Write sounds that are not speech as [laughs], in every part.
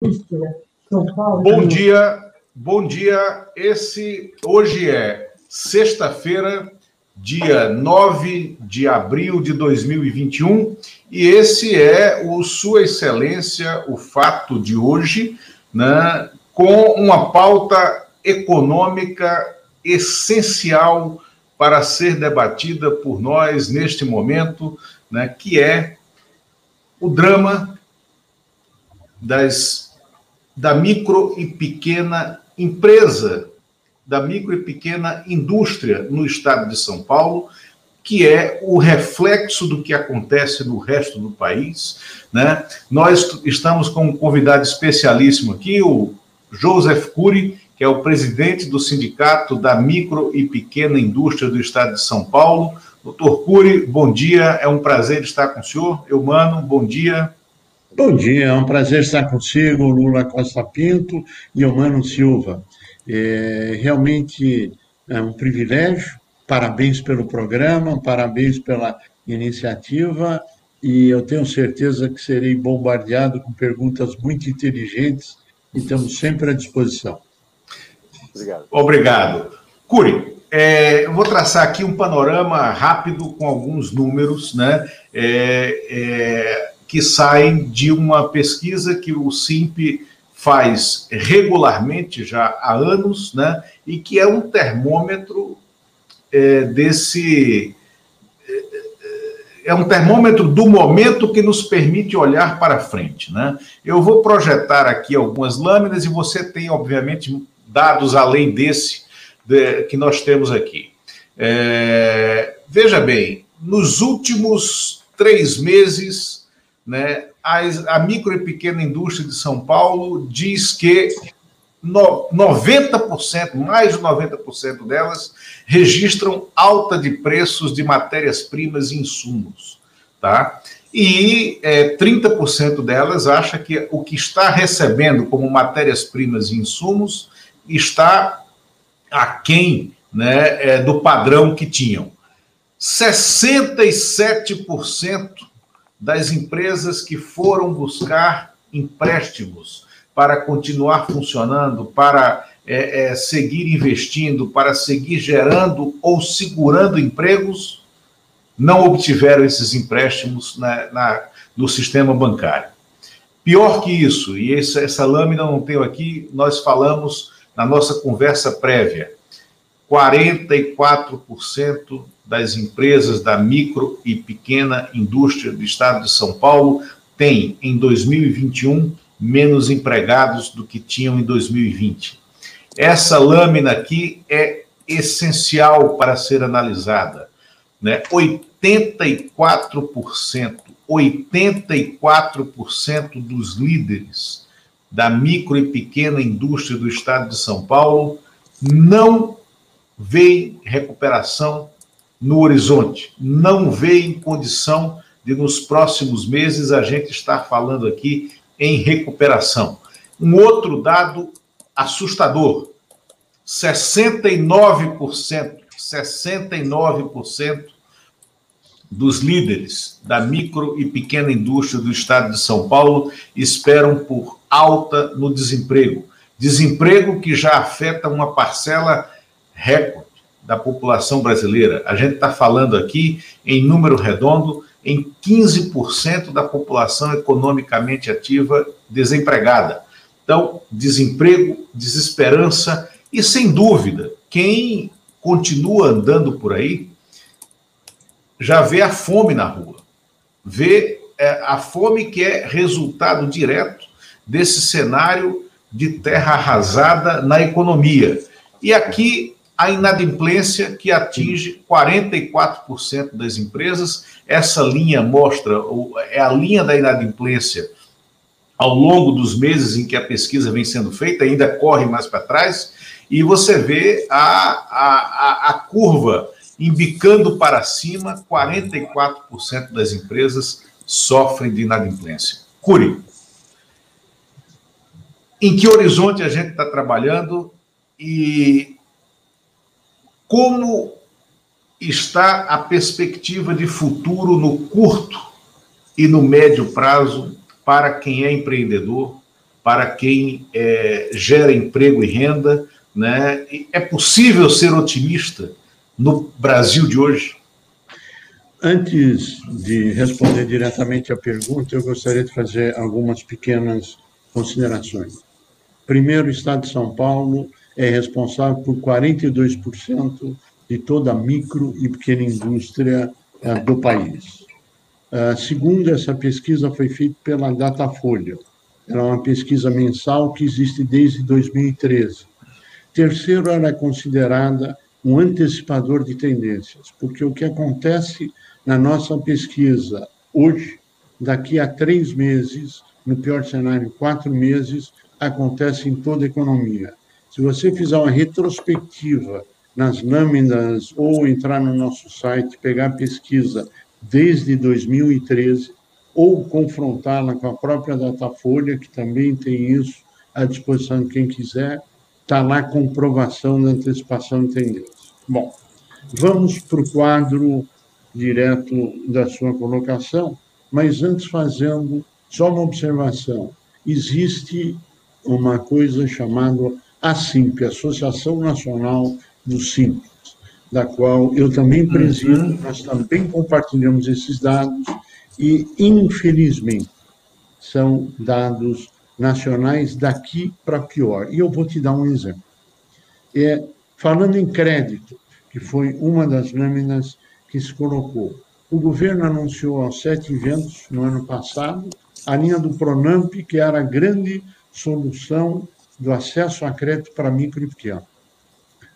Bom dia, bom dia. Esse hoje é sexta-feira, dia 9 de abril de 2021, e esse é o Sua Excelência, o fato de hoje, né, com uma pauta econômica essencial para ser debatida por nós neste momento, né, que é o drama das da micro e pequena empresa, da micro e pequena indústria no estado de São Paulo, que é o reflexo do que acontece no resto do país. Né? Nós estamos com um convidado especialíssimo aqui, o Joseph Cury, que é o presidente do Sindicato da Micro e Pequena Indústria do Estado de São Paulo. Doutor Cury, bom dia, é um prazer estar com o senhor. Eu, mano, bom dia. Bom dia, é um prazer estar consigo, Lula Costa Pinto e o Mano Silva. É, realmente é um privilégio, parabéns pelo programa, parabéns pela iniciativa e eu tenho certeza que serei bombardeado com perguntas muito inteligentes e estamos sempre à disposição. Obrigado. Obrigado. Curi, é, eu vou traçar aqui um panorama rápido com alguns números, né? É, é, que saem de uma pesquisa que o SIMP faz regularmente já há anos, né, e que é um termômetro é, desse. É um termômetro do momento que nos permite olhar para frente. Né? Eu vou projetar aqui algumas lâminas e você tem, obviamente, dados além desse de, que nós temos aqui. É, veja bem, nos últimos três meses, né, a, a micro e pequena indústria de São Paulo diz que no, 90%, mais de 90% delas, registram alta de preços de matérias-primas e insumos. Tá? E é, 30% delas acha que o que está recebendo como matérias-primas e insumos está aquém né, é, do padrão que tinham. 67% das empresas que foram buscar empréstimos para continuar funcionando, para é, é, seguir investindo, para seguir gerando ou segurando empregos, não obtiveram esses empréstimos na, na, no sistema bancário. Pior que isso, e essa, essa lâmina não tenho aqui, nós falamos na nossa conversa prévia, 44% das empresas da micro e pequena indústria do estado de São Paulo têm, em 2021, menos empregados do que tinham em 2020. Essa lâmina aqui é essencial para ser analisada. Né? 84%, 84% dos líderes da micro e pequena indústria do estado de São Paulo não veem recuperação no horizonte, não vê em condição de nos próximos meses a gente estar falando aqui em recuperação. Um outro dado assustador: 69%, 69% dos líderes da micro e pequena indústria do estado de São Paulo esperam por alta no desemprego. Desemprego que já afeta uma parcela recorde da população brasileira. A gente está falando aqui, em número redondo, em 15% da população economicamente ativa desempregada. Então, desemprego, desesperança e, sem dúvida, quem continua andando por aí já vê a fome na rua, vê é, a fome que é resultado direto desse cenário de terra arrasada na economia. E aqui a inadimplência que atinge 44% das empresas. Essa linha mostra, é a linha da inadimplência ao longo dos meses em que a pesquisa vem sendo feita, ainda corre mais para trás, e você vê a, a, a, curva embicando para cima, 44% das empresas sofrem de inadimplência. Curi, em que horizonte a gente está trabalhando e como está a perspectiva de futuro no curto e no médio prazo para quem é empreendedor, para quem é, gera emprego e renda. Né? É possível ser otimista no Brasil de hoje? Antes de responder diretamente à pergunta, eu gostaria de fazer algumas pequenas considerações. Primeiro, o Estado de São Paulo é responsável por 42% de toda a micro e pequena indústria uh, do país. Uh, segundo, essa pesquisa foi feita pela Datafolha. Ela é uma pesquisa mensal que existe desde 2013. Terceiro, ela é considerada um antecipador de tendências, porque o que acontece na nossa pesquisa hoje, daqui a três meses, no pior cenário, quatro meses, acontece em toda a economia. Se você fizer uma retrospectiva nas lâminas ou entrar no nosso site, pegar a pesquisa desde 2013 ou confrontá-la com a própria Datafolha, que também tem isso à disposição de quem quiser, está lá comprovação da antecipação de tendência. Bom, vamos para o quadro direto da sua colocação, mas antes fazendo só uma observação. Existe uma coisa chamada ASIMP, Associação Nacional dos Simples, da qual eu também presido, uhum. nós também compartilhamos esses dados e, infelizmente, são dados nacionais daqui para pior. E eu vou te dar um exemplo. É, falando em crédito, que foi uma das lâminas que se colocou. O governo anunciou aos sete eventos no ano passado a linha do Pronamp, que era a grande solução do acesso a crédito para micro e pequeno.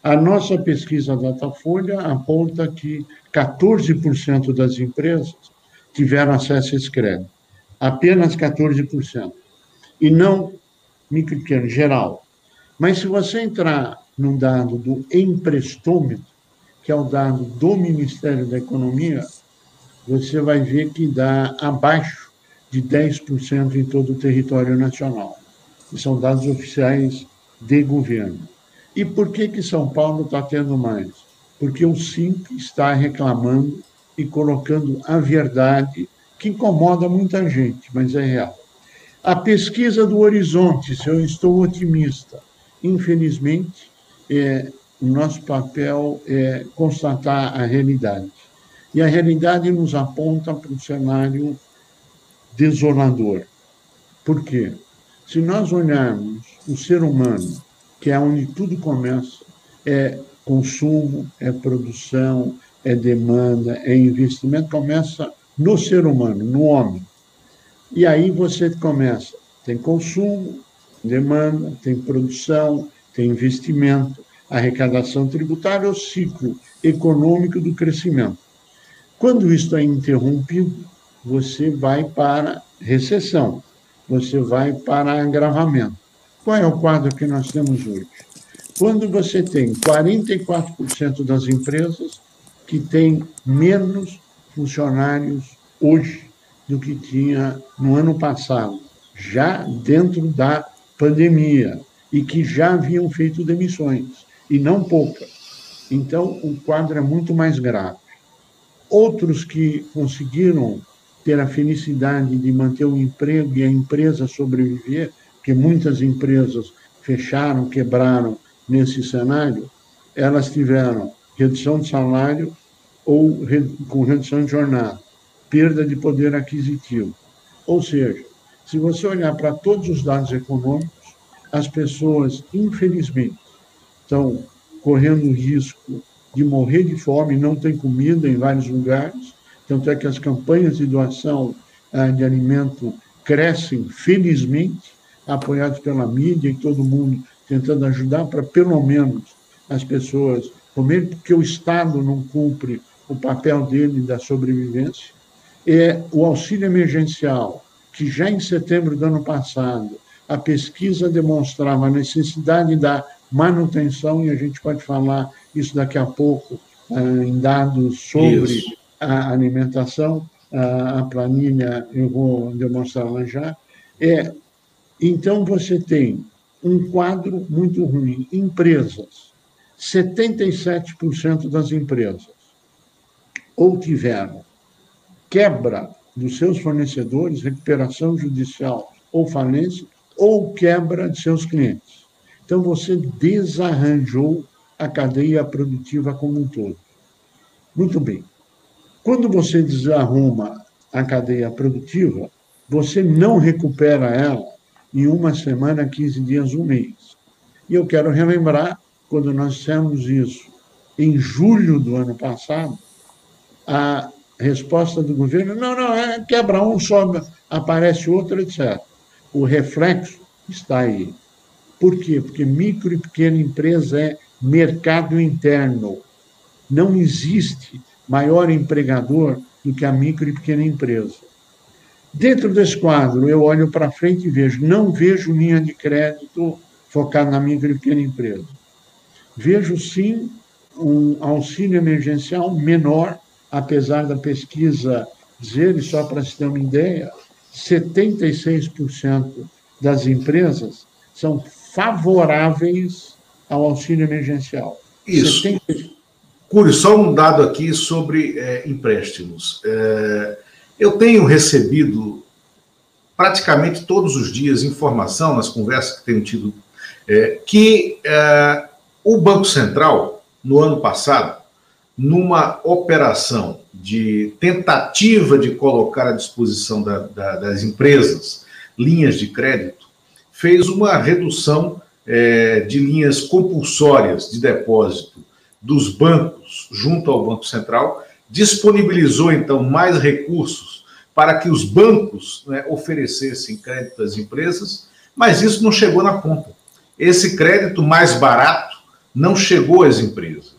A nossa pesquisa Datafolha aponta que 14% das empresas tiveram acesso a esse crédito. Apenas 14%. E não micro e pequeno, geral. Mas se você entrar no dado do emprestômetro, que é o dado do Ministério da Economia, você vai ver que dá abaixo de 10% em todo o território nacional. E são dados oficiais de governo. E por que, que São Paulo está tendo mais? Porque o SIMP está reclamando e colocando a verdade, que incomoda muita gente, mas é real. A pesquisa do Horizonte, se eu estou otimista, infelizmente, é, o nosso papel é constatar a realidade. E a realidade nos aponta para um cenário desolador. Por quê? Se nós olharmos o ser humano que é onde tudo começa. É consumo, é produção, é demanda, é investimento, começa no ser humano, no homem. E aí você começa, tem consumo, demanda, tem produção, tem investimento, arrecadação tributária, o ciclo econômico do crescimento. Quando isso é interrompido, você vai para recessão, você vai para agravamento. Qual é o quadro que nós temos hoje? Quando você tem 44% das empresas que têm menos funcionários hoje do que tinha no ano passado, já dentro da pandemia, e que já haviam feito demissões, e não poucas. Então, o quadro é muito mais grave. Outros que conseguiram ter a felicidade de manter o emprego e a empresa sobreviver que muitas empresas fecharam, quebraram nesse cenário, elas tiveram redução de salário ou com redução de jornada, perda de poder aquisitivo. Ou seja, se você olhar para todos os dados econômicos, as pessoas, infelizmente, estão correndo risco de morrer de fome, não tem comida em vários lugares, tanto é que as campanhas de doação ah, de alimento crescem, felizmente, apoiados pela mídia e todo mundo tentando ajudar para, pelo menos, as pessoas comerem, porque o Estado não cumpre o papel dele da sobrevivência. É o auxílio emergencial, que já em setembro do ano passado, a pesquisa demonstrava a necessidade da manutenção, e a gente pode falar isso daqui a pouco, ah, em dados sobre isso. A alimentação, a planilha eu vou demonstrar lá já, é então, você tem um quadro muito ruim. Empresas. 77% das empresas ou tiveram quebra dos seus fornecedores, recuperação judicial ou falência, ou quebra de seus clientes. Então, você desarranjou a cadeia produtiva como um todo. Muito bem. Quando você desarruma a cadeia produtiva, você não recupera ela em uma semana, 15 dias, um mês. E eu quero relembrar, quando nós fizemos isso em julho do ano passado, a resposta do governo, não, não, é, quebra um, sobe, aparece outro, etc. O reflexo está aí. Por quê? Porque micro e pequena empresa é mercado interno. Não existe maior empregador do que a micro e pequena empresa. Dentro desse quadro, eu olho para frente e vejo, não vejo linha de crédito focada na micro e pequena empresa. Vejo sim um auxílio emergencial menor, apesar da pesquisa dizer, e só para se ter uma ideia, 76% das empresas são favoráveis ao auxílio emergencial. Isso. 70... Curi, só um dado aqui sobre é, empréstimos. É, eu tenho recebido praticamente todos os dias informação nas conversas que tenho tido é, que é, o Banco Central, no ano passado, numa operação de tentativa de colocar à disposição da, da, das empresas linhas de crédito, fez uma redução é, de linhas compulsórias de depósito dos bancos junto ao Banco Central, disponibilizou então mais recursos para que os bancos né, oferecessem crédito às empresas, mas isso não chegou na ponta. Esse crédito mais barato não chegou às empresas.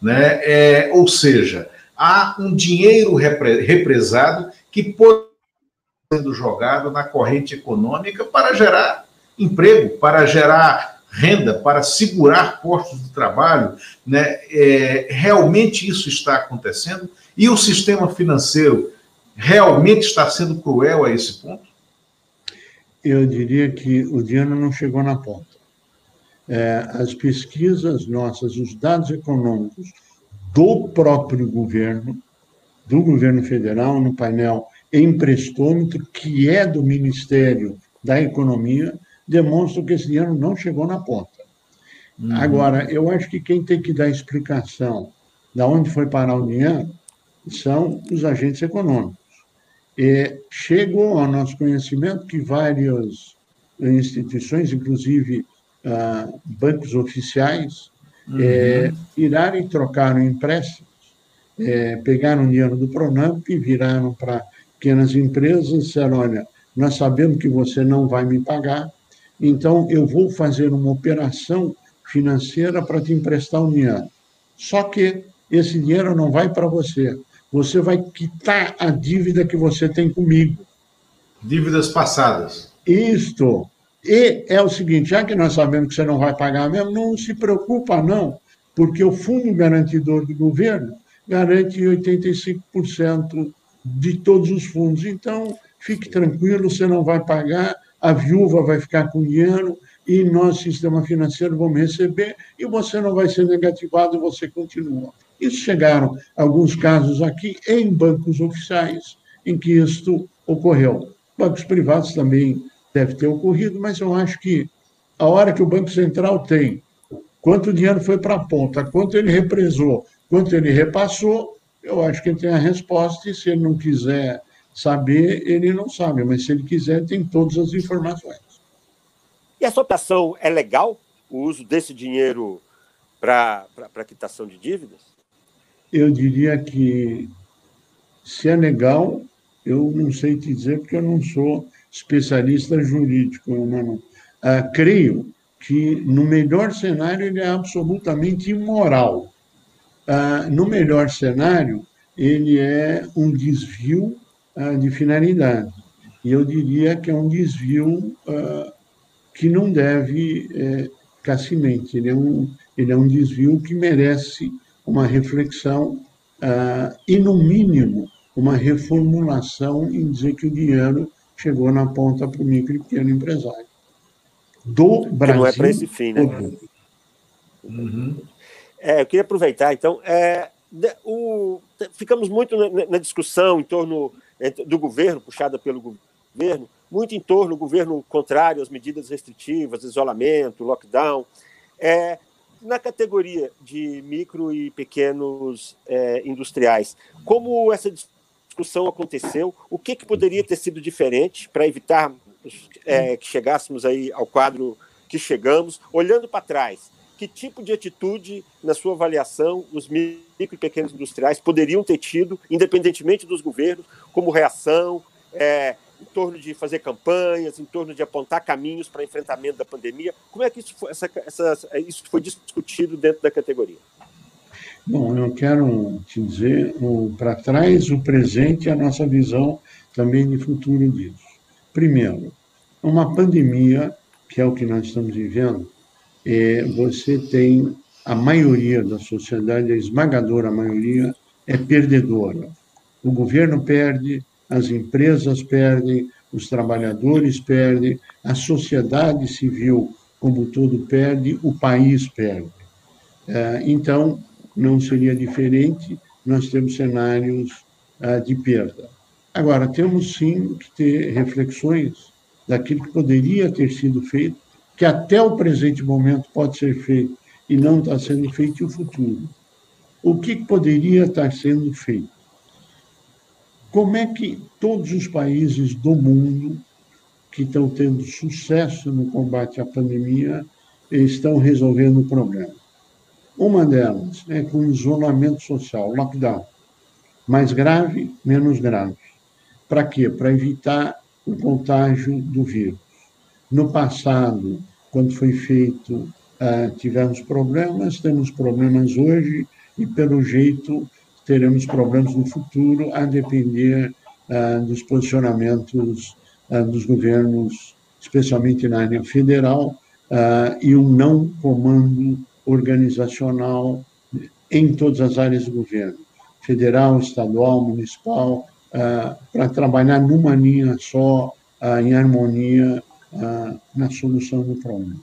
Né? É, ou seja, há um dinheiro repre, represado que pode sendo jogado na corrente econômica para gerar emprego, para gerar renda, para segurar postos de trabalho. Né? É, realmente isso está acontecendo e o sistema financeiro realmente está sendo cruel a esse ponto? Eu diria que o dinheiro não chegou na ponta. É, as pesquisas nossas, os dados econômicos do próprio governo, do governo federal, no painel emprestômetro, que é do Ministério da Economia, demonstram que esse dinheiro não chegou na ponta. Uhum. Agora, eu acho que quem tem que dar explicação de onde foi parar o dinheiro são os agentes econômicos. E chegou ao nosso conhecimento que várias instituições, inclusive ah, bancos oficiais, uhum. é, viraram e trocaram empréstimos, é, pegaram dinheiro do Pronamp e viraram para pequenas empresas e disseram, olha, nós sabemos que você não vai me pagar, então eu vou fazer uma operação financeira para te emprestar um dinheiro. Só que esse dinheiro não vai para você, você vai quitar a dívida que você tem comigo. Dívidas passadas. Isto. E é o seguinte, já que nós sabemos que você não vai pagar mesmo, não se preocupa não, porque o fundo garantidor do governo garante 85% de todos os fundos. Então, fique tranquilo, você não vai pagar, a viúva vai ficar com dinheiro e nós, sistema financeiro, vamos receber e você não vai ser negativado, você continua. Isso chegaram alguns casos aqui em bancos oficiais em que isto ocorreu. Bancos privados também deve ter ocorrido, mas eu acho que a hora que o Banco Central tem quanto dinheiro foi para a ponta, quanto ele represou, quanto ele repassou, eu acho que ele tem a resposta e se ele não quiser saber, ele não sabe, mas se ele quiser, tem todas as informações. E essa operação é legal, o uso desse dinheiro para quitação de dívidas? eu diria que se é legal, eu não sei te dizer, porque eu não sou especialista jurídico, mano. Ah, creio que, no melhor cenário, ele é absolutamente imoral. Ah, no melhor cenário, ele é um desvio de finalidade. E eu diria que é um desvio ah, que não deve é, ficar cimente. Ele é, um, ele é um desvio que merece uma reflexão uh, e, no mínimo, uma reformulação em dizer que o dinheiro chegou na ponta para o micro e pequeno empresário. Do que Brasil. não é para esse fim, né? Uhum. É, eu queria aproveitar, então, é, o, ficamos muito na, na, discussão em torno do governo, puxada pelo governo, muito em torno do governo contrário às medidas restritivas, isolamento, lockdown. É, na categoria de micro e pequenos é, industriais, como essa discussão aconteceu? O que, que poderia ter sido diferente para evitar é, que chegássemos aí ao quadro que chegamos, olhando para trás? Que tipo de atitude, na sua avaliação, os micro e pequenos industriais poderiam ter tido, independentemente dos governos, como reação, é, em torno de fazer campanhas, em torno de apontar caminhos para enfrentamento da pandemia? Como é que isso foi, essa, essa, isso foi discutido dentro da categoria? Bom, eu quero te dizer para trás, o presente e a nossa visão também de futuro disso. Primeiro, uma pandemia, que é o que nós estamos vivendo, é, você tem a maioria da sociedade, a esmagadora maioria, é perdedora. O governo perde, as empresas perdem, os trabalhadores perdem, a sociedade civil como todo perde, o país perde. É, então, não seria diferente, nós temos cenários é, de perda. Agora, temos sim que ter reflexões daquilo que poderia ter sido feito que até o presente momento pode ser feito e não está sendo feito, e o futuro. O que poderia estar sendo feito? Como é que todos os países do mundo que estão tendo sucesso no combate à pandemia estão resolvendo o problema? Uma delas é com isolamento social, lockdown. Mais grave, menos grave. Para quê? Para evitar o contágio do vírus. No passado, quando foi feito, ah, tivemos problemas, temos problemas hoje e, pelo jeito, teremos problemas no futuro, a depender ah, dos posicionamentos ah, dos governos, especialmente na área federal, e um não comando organizacional em todas as áreas do governo, federal, estadual, municipal, para trabalhar numa linha só, em harmonia na solução do problema.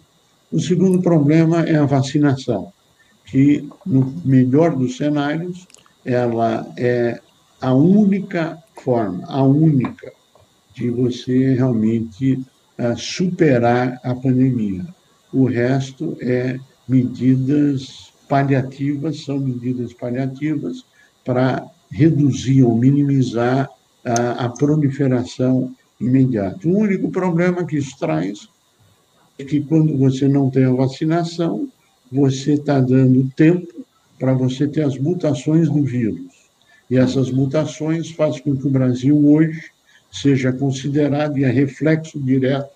O segundo problema é a vacinação, que, no melhor dos cenários, ela é a única forma, a única, de você realmente superar a pandemia. O resto é medidas paliativas, são medidas paliativas para reduzir ou minimizar a, a proliferação imediato. O único problema que isso traz é que quando você não tem a vacinação, você está dando tempo para você ter as mutações do vírus. E essas mutações fazem com que o Brasil hoje seja considerado, e é reflexo direto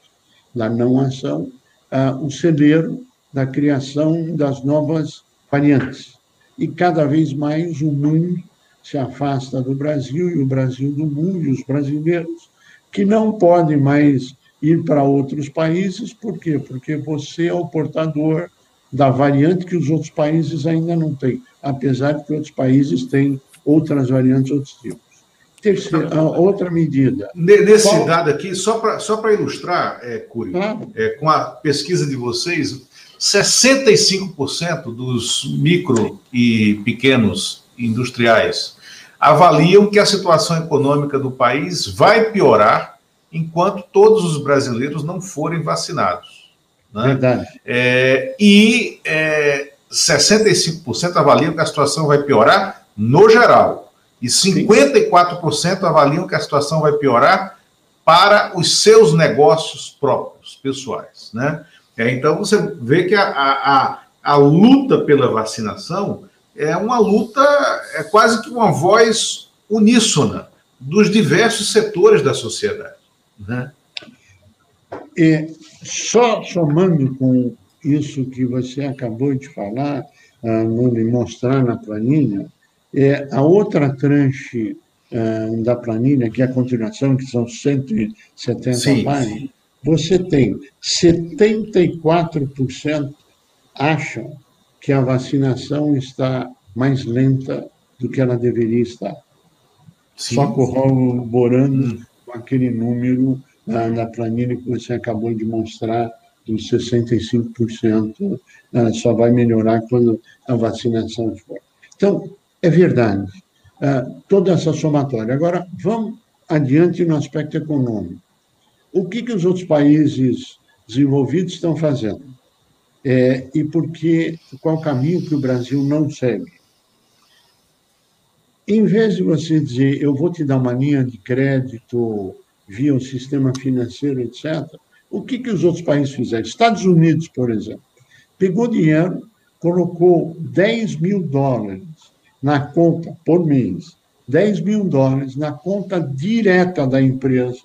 da não ação, uh, o celeiro da criação das novas variantes. E cada vez mais o mundo se afasta do Brasil e o Brasil do mundo e os brasileiros que não podem mais ir para outros países, por quê? Porque você é o portador da variante que os outros países ainda não têm, apesar de que outros países têm outras variantes, outros tipos. Terceira, outra medida. Nesse Qual... dado aqui, só para só ilustrar, é, claro. é, com a pesquisa de vocês, 65% dos micro e pequenos industriais avaliam que a situação econômica do país vai piorar enquanto todos os brasileiros não forem vacinados. Né? Verdade. É, e é, 65% avaliam que a situação vai piorar no geral. E 54% avaliam que a situação vai piorar para os seus negócios próprios, pessoais. Né? É, então, você vê que a, a, a luta pela vacinação é uma luta, é quase que uma voz uníssona dos diversos setores da sociedade. Né? E só somando com isso que você acabou de falar, ah, me mostrar na planilha, é a outra tranche ah, da planilha, que é a continuação, que são 170 sim, páginas, sim. você tem 74% acham que a vacinação está mais lenta do que ela deveria estar. Sim, Só corroborando hum. com aquele número ah, na planilha que você acabou de mostrar, dos 65%, ah, só vai melhorar quando a vacinação for. Então, é verdade, ah, toda essa somatória. Agora, vamos adiante no aspecto econômico. o que, que os outros países desenvolvidos estão fazendo? É, e por que, qual caminho que o Brasil não segue? Em vez de você dizer, eu vou te dar uma linha de crédito via o sistema financeiro, etc., o que, que os outros países fizeram? Estados Unidos, por exemplo, pegou dinheiro, colocou 10 mil dólares na conta por mês, 10 mil dólares na conta direta da empresa.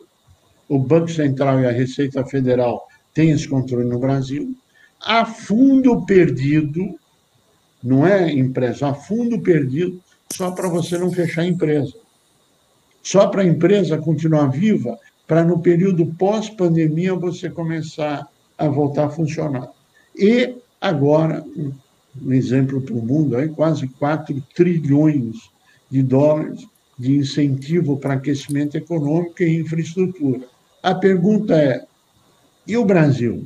O Banco Central e a Receita Federal têm esse controle no Brasil. A fundo perdido, não é empresa, a fundo perdido, só para você não fechar a empresa. Só para a empresa continuar viva, para no período pós-pandemia você começar a voltar a funcionar. E agora, um exemplo para o mundo, aí, quase 4 trilhões de dólares de incentivo para aquecimento econômico e infraestrutura. A pergunta é: e o Brasil?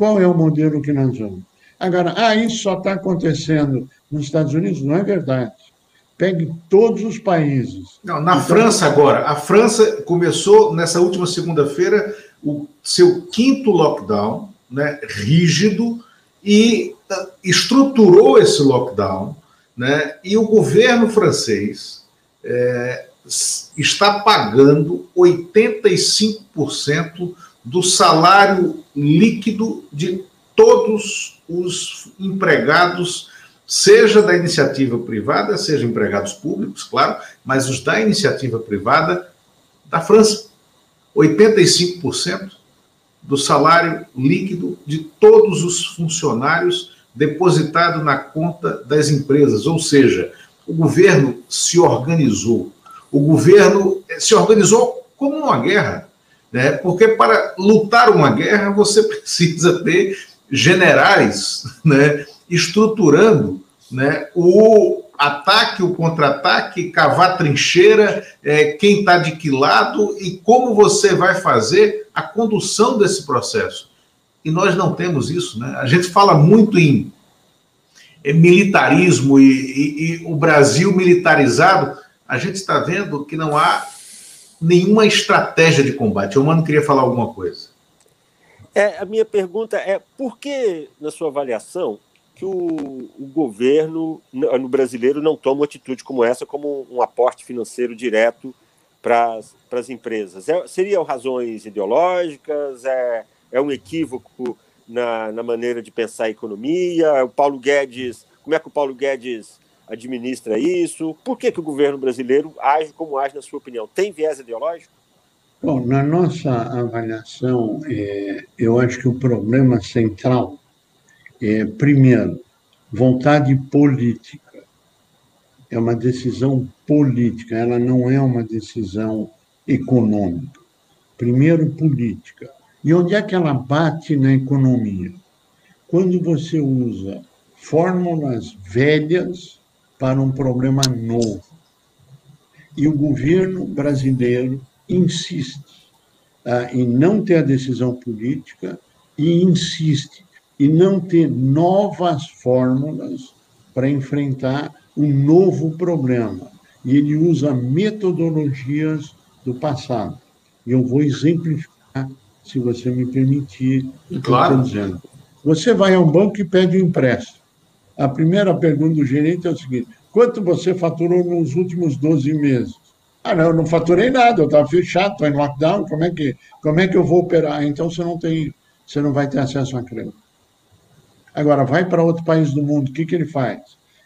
Qual é o modelo que nós vamos? Agora, ah, isso só está acontecendo nos Estados Unidos? Não é verdade. Pegue todos os países. Não, na então, França agora. A França começou nessa última segunda-feira o seu quinto lockdown, né, rígido, e uh, estruturou esse lockdown, né, e o governo francês é, está pagando 85% do salário líquido de todos os empregados seja da iniciativa privada, seja empregados públicos, claro, mas os da iniciativa privada da França. 85% do salário líquido de todos os funcionários depositado na conta das empresas, ou seja, o governo se organizou. O governo se organizou como uma guerra, né? Porque para lutar uma guerra você [laughs] precisa ter generais, né? estruturando né, o ataque, o contra-ataque, cavar trincheira, é, quem está de que lado e como você vai fazer a condução desse processo. E nós não temos isso. Né? A gente fala muito em militarismo e, e, e o Brasil militarizado. A gente está vendo que não há nenhuma estratégia de combate. O Mano queria falar alguma coisa. É, a minha pergunta é por que, na sua avaliação, que o, o, governo no brasileiro não toma uma atitude como essa, como um aporte financeiro direto para as empresas? É, seriam razões ideológicas? É, é um equívoco na, na maneira de pensar a economia? O Paulo Guedes, como é que o Paulo Guedes administra isso? Por que, que o governo brasileiro age como age, na sua opinião? Tem viés ideológico? Bom, na nossa avaliação, é, eu acho que o problema central é, primeiro, vontade política. É uma decisão política, ela não é uma decisão econômica. Primeiro, política. E onde é que ela bate na economia? Quando você usa fórmulas velhas para um problema novo. E o governo brasileiro insiste ah, em não ter a decisão política e insiste e não ter novas fórmulas para enfrentar um novo problema. E ele usa metodologias do passado. E eu vou exemplificar, se você me permitir, o que claro. eu estou dizendo. Você vai a um banco e pede um empréstimo. A primeira pergunta do gerente é o seguinte: quanto você faturou nos últimos 12 meses? Ah, não, eu não faturei nada, eu estava fechado, estou em lockdown, como é, que, como é que eu vou operar? Então você não tem, você não vai ter acesso a crédito. Agora, vai para outro país do mundo, o que, que ele faz?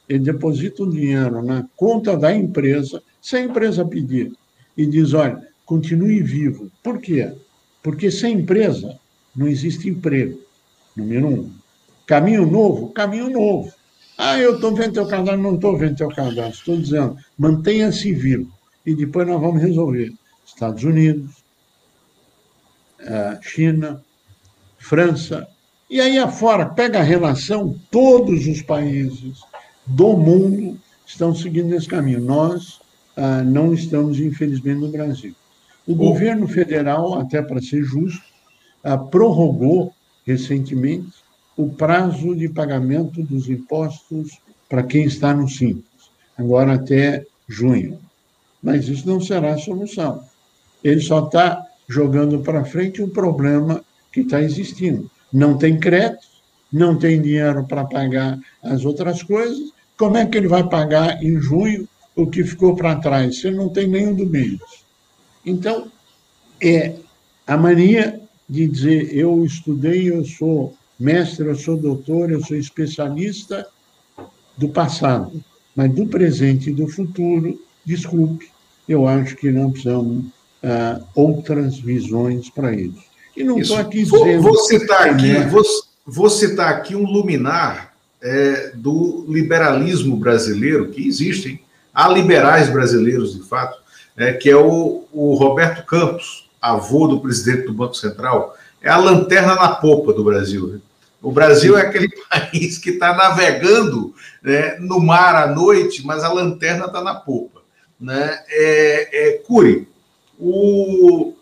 Ele deposita o dinheiro na conta da empresa, se a empresa pedir, e diz: olha, continue vivo. Por quê? Porque sem empresa não existe emprego. Número um. Caminho novo? Caminho novo. Ah, eu estou vendo teu cadastro, não estou vendo teu cadastro. Estou dizendo, mantenha-se vivo. E depois nós vamos resolver. Estados Unidos, eh, China, França, e aí afora, pega a relação, todos os países do mundo estão seguindo esse caminho. Nós ah, não estamos, infelizmente, no Brasil. O governo federal, até para ser justo, ah, prorrogou recentemente o prazo de pagamento dos impostos para quem está no Simples, agora até junho. Mas isso não será a solução. Ele só está jogando para frente um problema que está existindo. Não tem crédito, não tem dinheiro para pagar as outras coisas. Como é que ele vai pagar em junho o que ficou para trás? Você não tem nenhum do meio. Então, é a mania de dizer eu estudei, eu sou mestre, eu sou doutor, eu sou especialista do passado, mas do presente e do futuro, desculpe, eu acho que não precisamos uh, outras visões para isso. E não estou aqui dizendo. Vou, citar aqui, é... vou, vou, citar aqui um luminar é, do liberalismo brasileiro, que existem, há liberais brasileiros, de fato, é, que é o, o Roberto Campos, avô do presidente do Banco Central, é a lanterna na popa do Brasil. Né? O Brasil é aquele [laughs] país que está navegando né, no mar à noite, mas a lanterna está na popa. Né? É, é, Curi, o...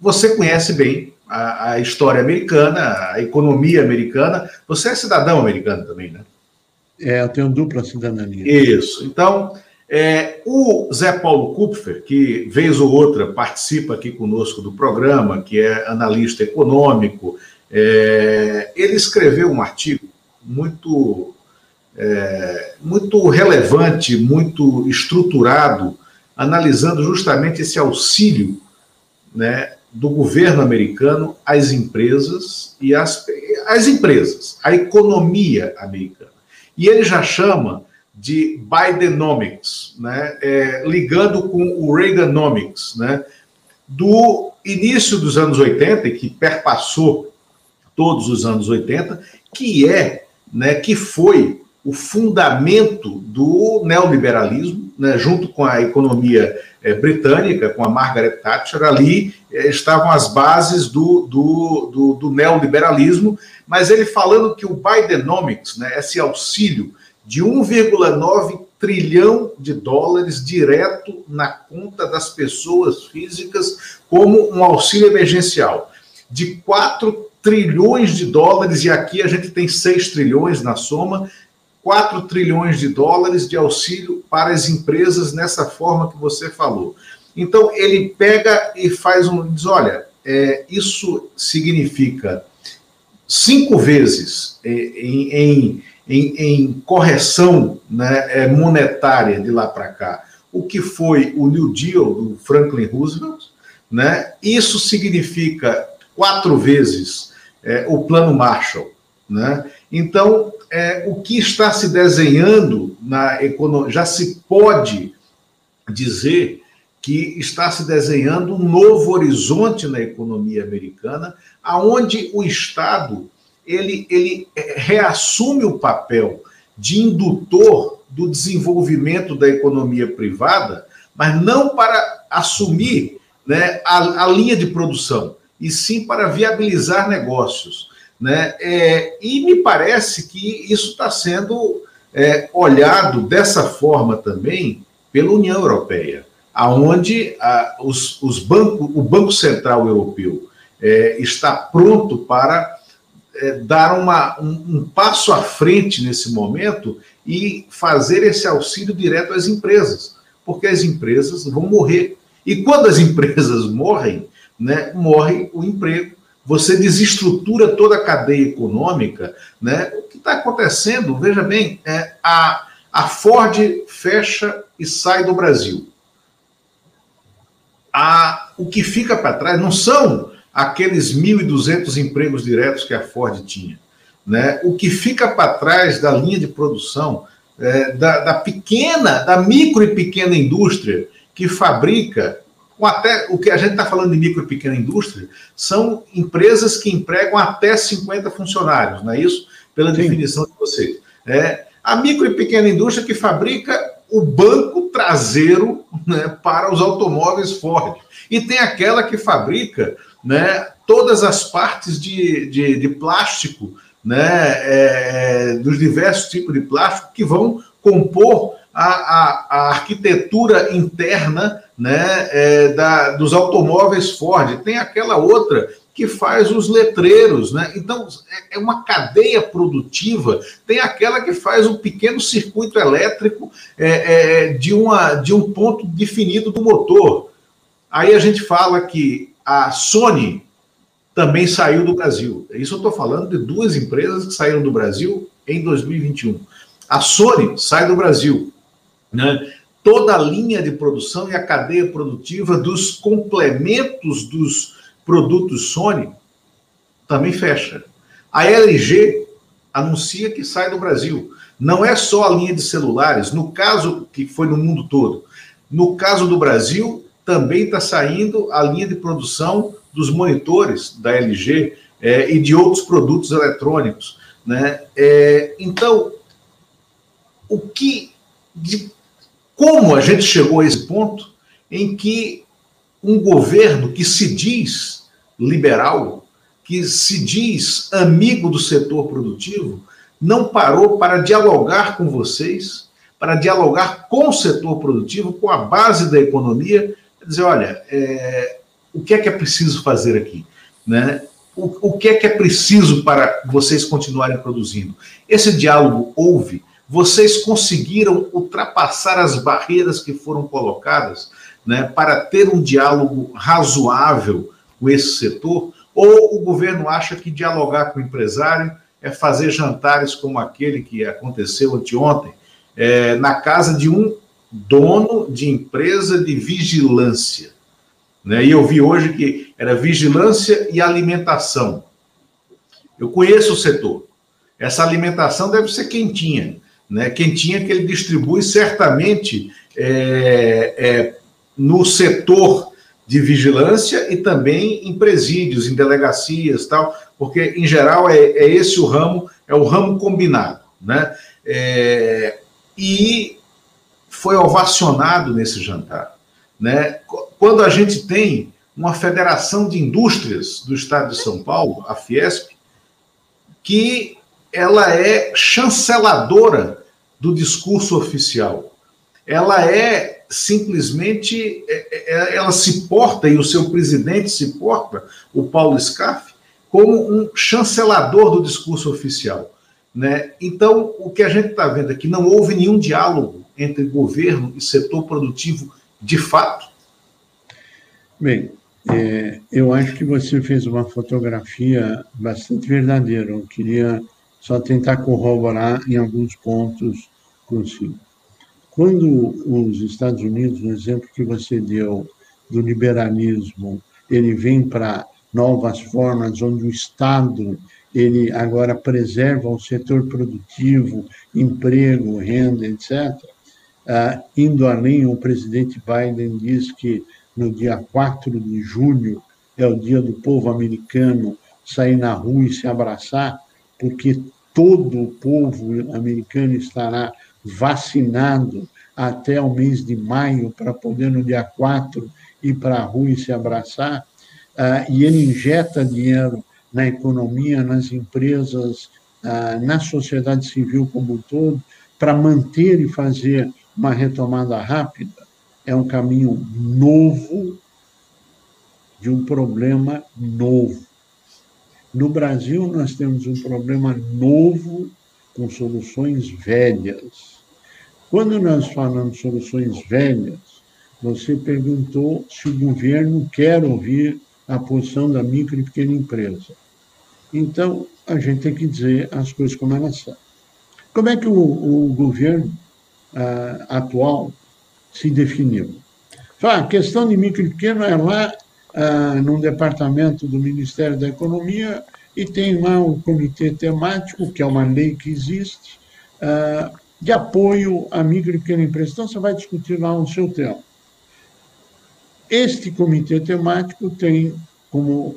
você conhece bem a, a, história americana, a economia americana. Você é cidadão americano também, né? É, eu tenho dupla cidadania. Isso. Então, é, o Zé Paulo Kupfer, que vez ou outra participa aqui conosco do programa, que é analista econômico, é, ele escreveu um artigo muito, é, muito relevante, muito estruturado, analisando justamente esse auxílio né, do governo americano às empresas e às, às empresas, à economia americana. E ele já chama de Bidenomics, né, é, ligando com o Reaganomics, né, do início dos anos 80, que perpassou todos os anos 80, que é, né, que foi o fundamento do neoliberalismo, né, junto com a economia é, britânica, com a Margaret Thatcher, ali é, estavam as bases do, do, do, do, neoliberalismo, mas ele falando que o Bidenomics, né, esse auxílio de 1,9 trilhão de dólares direto na conta das pessoas físicas como um auxílio emergencial, de 4 trilhões de dólares, e aqui a gente tem 6 trilhões na soma, 4 trilhões de dólares de auxílio para as empresas nessa forma que você falou. Então, ele pega e faz um. diz: olha, é, isso significa cinco vezes é, em, em, em, em correção né, é, monetária de lá para cá o que foi o New Deal do Franklin Roosevelt. Né? Isso significa quatro vezes é, o plano Marshall. Né? Então, é, o que está se desenhando na economia, já se pode dizer que está se desenhando um novo horizonte na economia americana, aonde o Estado ele, ele é, reassume o papel de indutor do desenvolvimento da economia privada, mas não para assumir né, a, a linha de produção, e sim para viabilizar negócios. Né? É, e me parece que isso está sendo é, olhado dessa forma também pela União Europeia, aonde a, os, os bancos, o Banco Central Europeu é, está pronto para é, dar uma, um, um passo à frente nesse momento e fazer esse auxílio direto às empresas, porque as empresas vão morrer. E quando as [laughs] empresas morrem, né, morre o emprego, você desestrutura toda a cadeia econômica. Né? O que está acontecendo, veja bem, é a, a Ford fecha e sai do Brasil. A, o que fica para trás não são aqueles 1.200 empregos diretos que a Ford tinha. Né? O que fica para trás da linha de produção, é, da, da pequena, da micro e pequena indústria que fabrica com até o que a gente está falando de micro e pequena indústria, são empresas que empregam até 50 funcionários, não é isso? Pela Sim. definição de vocês. É, a micro e pequena indústria que fabrica o banco traseiro né, para os automóveis Ford. E tem aquela que fabrica né, todas as partes de, de, de plástico, né, é, dos diversos tipos de plástico que vão compor a, a, a arquitetura interna né, é, da, dos automóveis Ford. Tem aquela outra que faz os letreiros, né? Então é, é uma cadeia produtiva. Tem aquela que faz um pequeno circuito elétrico é, é, de, uma, de um ponto definido do motor. Aí a gente fala que a Sony também saiu do Brasil. Isso eu estou falando de duas empresas que saíram do Brasil em 2021. A Sony sai do Brasil. Né? Toda a linha de produção e a cadeia produtiva dos complementos dos produtos Sony também fecha. A LG anuncia que sai do Brasil. Não é só a linha de celulares, no caso que foi no mundo todo. No caso do Brasil, também está saindo a linha de produção dos monitores da LG é, e de outros produtos eletrônicos. Né? É, então, o que, de, como a gente chegou a esse ponto em que um governo que se diz liberal, que se diz amigo do setor produtivo, não parou para dialogar com vocês, para dialogar com o setor produtivo, com a base da economia, dizer, olha, é, o que é que é preciso fazer aqui? Né? O, o que é que é preciso para vocês continuarem produzindo? Esse diálogo houve, vocês conseguiram ultrapassar as barreiras que foram colocadas né, para ter um diálogo razoável com esse setor? Ou o governo acha que dialogar com o empresário é fazer jantares como aquele que aconteceu anteontem, é, na casa de um dono de empresa de vigilância? Né? E eu vi hoje que era vigilância e alimentação. Eu conheço o setor. Essa alimentação deve ser quentinha, né? Quentinha que ele distribui certamente é, é, no setor de vigilância e também em presídios, em delegacias, tal, porque em geral é, é esse o ramo, é o ramo combinado, né? É, e foi ovacionado nesse jantar. Né? Quando a gente tem uma federação de indústrias do estado de São Paulo, a Fiesp, que ela é chanceladora do discurso oficial. Ela é simplesmente, é, é, é, ela se porta, e o seu presidente se porta, o Paulo Scaff, como um chancelador do discurso oficial. Né? Então, o que a gente está vendo aqui, não houve nenhum diálogo entre governo e setor produtivo de fato? Bem, é, eu acho que você fez uma fotografia bastante verdadeira. Eu queria só tentar corroborar em alguns pontos consigo. Quando os Estados Unidos, no exemplo que você deu do liberalismo, ele vem para novas formas onde o Estado ele agora preserva o setor produtivo, emprego, renda, etc. Ah, indo além, o presidente Biden diz que no dia 4 de julho é o dia do povo americano sair na rua e se abraçar, porque todo o povo americano estará vacinado até o mês de maio para poder, no dia 4, ir para a rua e se abraçar. Ah, e ele injeta dinheiro na economia, nas empresas, ah, na sociedade civil como um todo, para manter e fazer uma retomada rápida, é um caminho novo de um problema novo. No Brasil, nós temos um problema novo com soluções velhas. Quando nós falamos soluções velhas, você perguntou se o governo quer ouvir a posição da micro e pequena empresa. Então, a gente tem que dizer as coisas como elas são. Como é que o, o governo uh, atual se definiu. A questão de micro e pequeno é lá uh, num departamento do Ministério da Economia e tem lá um comitê temático, que é uma lei que existe, uh, de apoio à micro e pequena empresa. Então, você vai discutir lá o seu tema. Este comitê temático tem como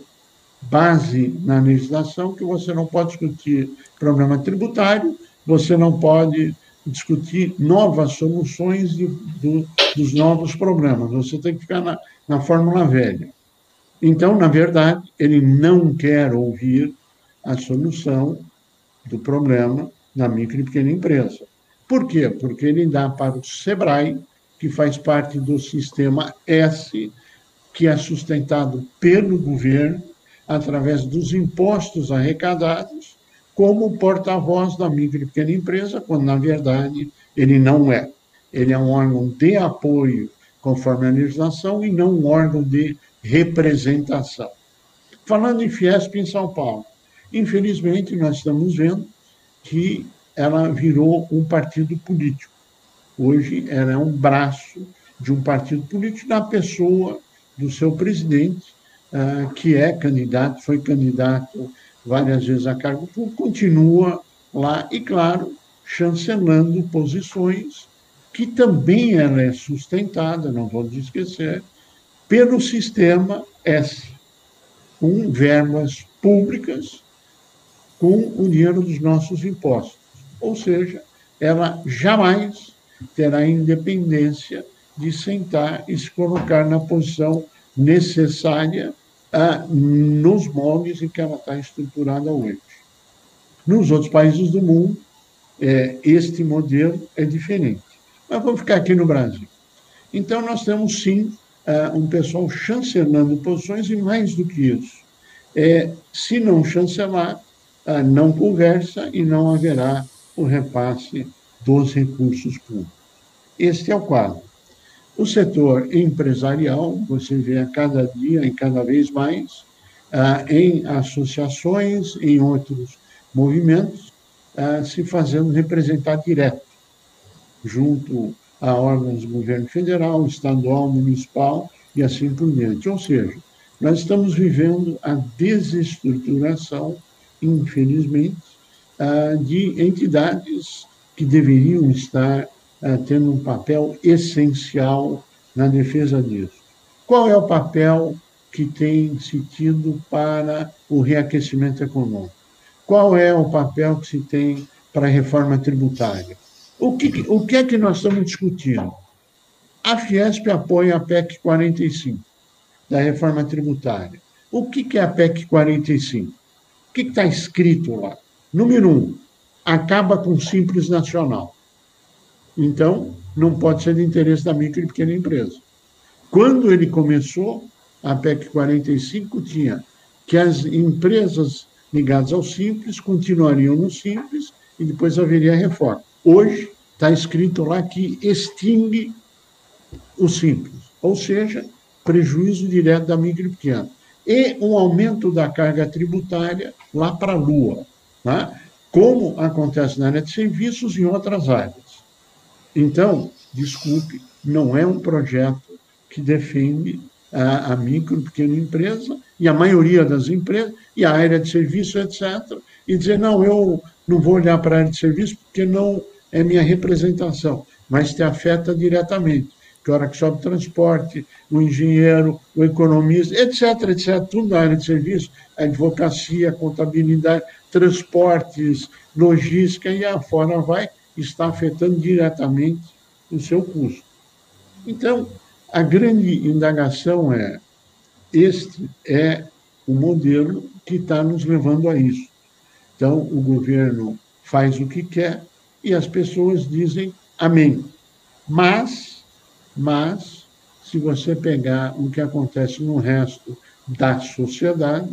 base na legislação que você não pode discutir problema tributário, você não pode discutir novas soluções do, dos novos problemas. Você tem que ficar na, na fórmula velha. Então, na verdade, ele não quer ouvir a solução do problema da micro e pequena empresa. Por quê? Porque ele dá para o SEBRAE, que faz parte do sistema S, que é sustentado pelo governo através dos impostos arrecadados como porta-voz da micro e pequena empresa, quando, na verdade, ele não é. Ele é um órgão de apoio conforme a legislação, e não um órgão de representação. Falando em Fiesp em São Paulo, infelizmente nós estamos vendo que ela virou um partido político. Hoje ela é um braço de um partido político na pessoa do seu presidente, uh, que é candidato, foi candidato várias vezes a cargo público, continua lá e, claro, chancelando posições que também ela é sustentada, não vamos esquecer, pelo sistema S, com verbas públicas, com o dinheiro dos nossos impostos. Ou seja, ela jamais terá independência de sentar e se colocar na posição necessária nos moldes em que ela está estruturada hoje. Nos outros países do mundo, é, este modelo é diferente. Mas vamos ficar aqui no Brasil. Então, nós temos, sim, um pessoal chancelando posições, e mais do que isso, é, se não chancelar, não conversa e não haverá o repasse dos recursos públicos. Este é o quadro. O setor empresarial, você vê a cada dia, e cada vez mais, ah, em associações, em outros movimentos, ah, se fazendo representar direto, junto a órgãos do governo federal, estadual, municipal e assim por diante. Ou seja, nós estamos vivendo a desestruturação, infelizmente, ah, de entidades que deveriam estar ah, tendo um papel essencial na defesa disso. Qual é o papel que tem se tido para o reaquecimento econômico? Qual é o papel que se tem para a reforma tributária? O que, o que é que nós estamos discutindo? A Fiesp apoia a PEC 45, da reforma tributária. O que, que é a PEC 45? O que está escrito lá? Número um, acaba com o Simples Nacional. Então, não pode ser de interesse da micro e pequena empresa. Quando ele começou, a PEC 45 tinha que as empresas ligadas ao Simples continuariam no Simples e depois haveria a reforma. Hoje está escrito lá que extingue o Simples, ou seja, prejuízo direto da micro e pequena. E um aumento da carga tributária lá para a Lua, né? como acontece na área de serviços e em outras áreas. Então, desculpe, não é um projeto que defende a, a micro e pequena empresa e a maioria das empresas, e a área de serviço, etc., e dizer, não, eu não vou olhar para a área de serviço porque não é minha representação, mas te afeta diretamente. Que hora que sobe o transporte, o engenheiro, o economista, etc., etc., tudo na área de serviço, advocacia, contabilidade, transportes, logística, e afora vai, está afetando diretamente o seu custo. Então, a grande indagação é: este é o modelo que está nos levando a isso. Então, o governo faz o que quer e as pessoas dizem amém. Mas, mas, se você pegar o que acontece no resto da sociedade,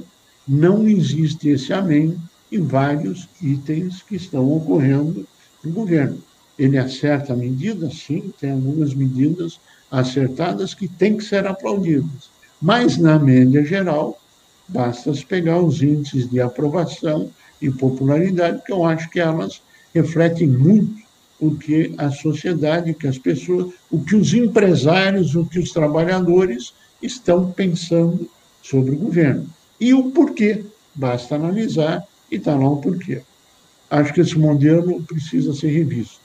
não existe esse amém em vários itens que estão ocorrendo no governo. Ele acerta medidas, sim, tem algumas medidas acertadas que têm que ser aplaudidas. Mas, na média geral, basta pegar os índices de aprovação e popularidade, que eu acho que elas refletem muito o que a sociedade, que as pessoas, o que os empresários, o que os trabalhadores estão pensando sobre o governo. E o porquê. Basta analisar e está lá o porquê. Acho que esse modelo precisa ser revisto.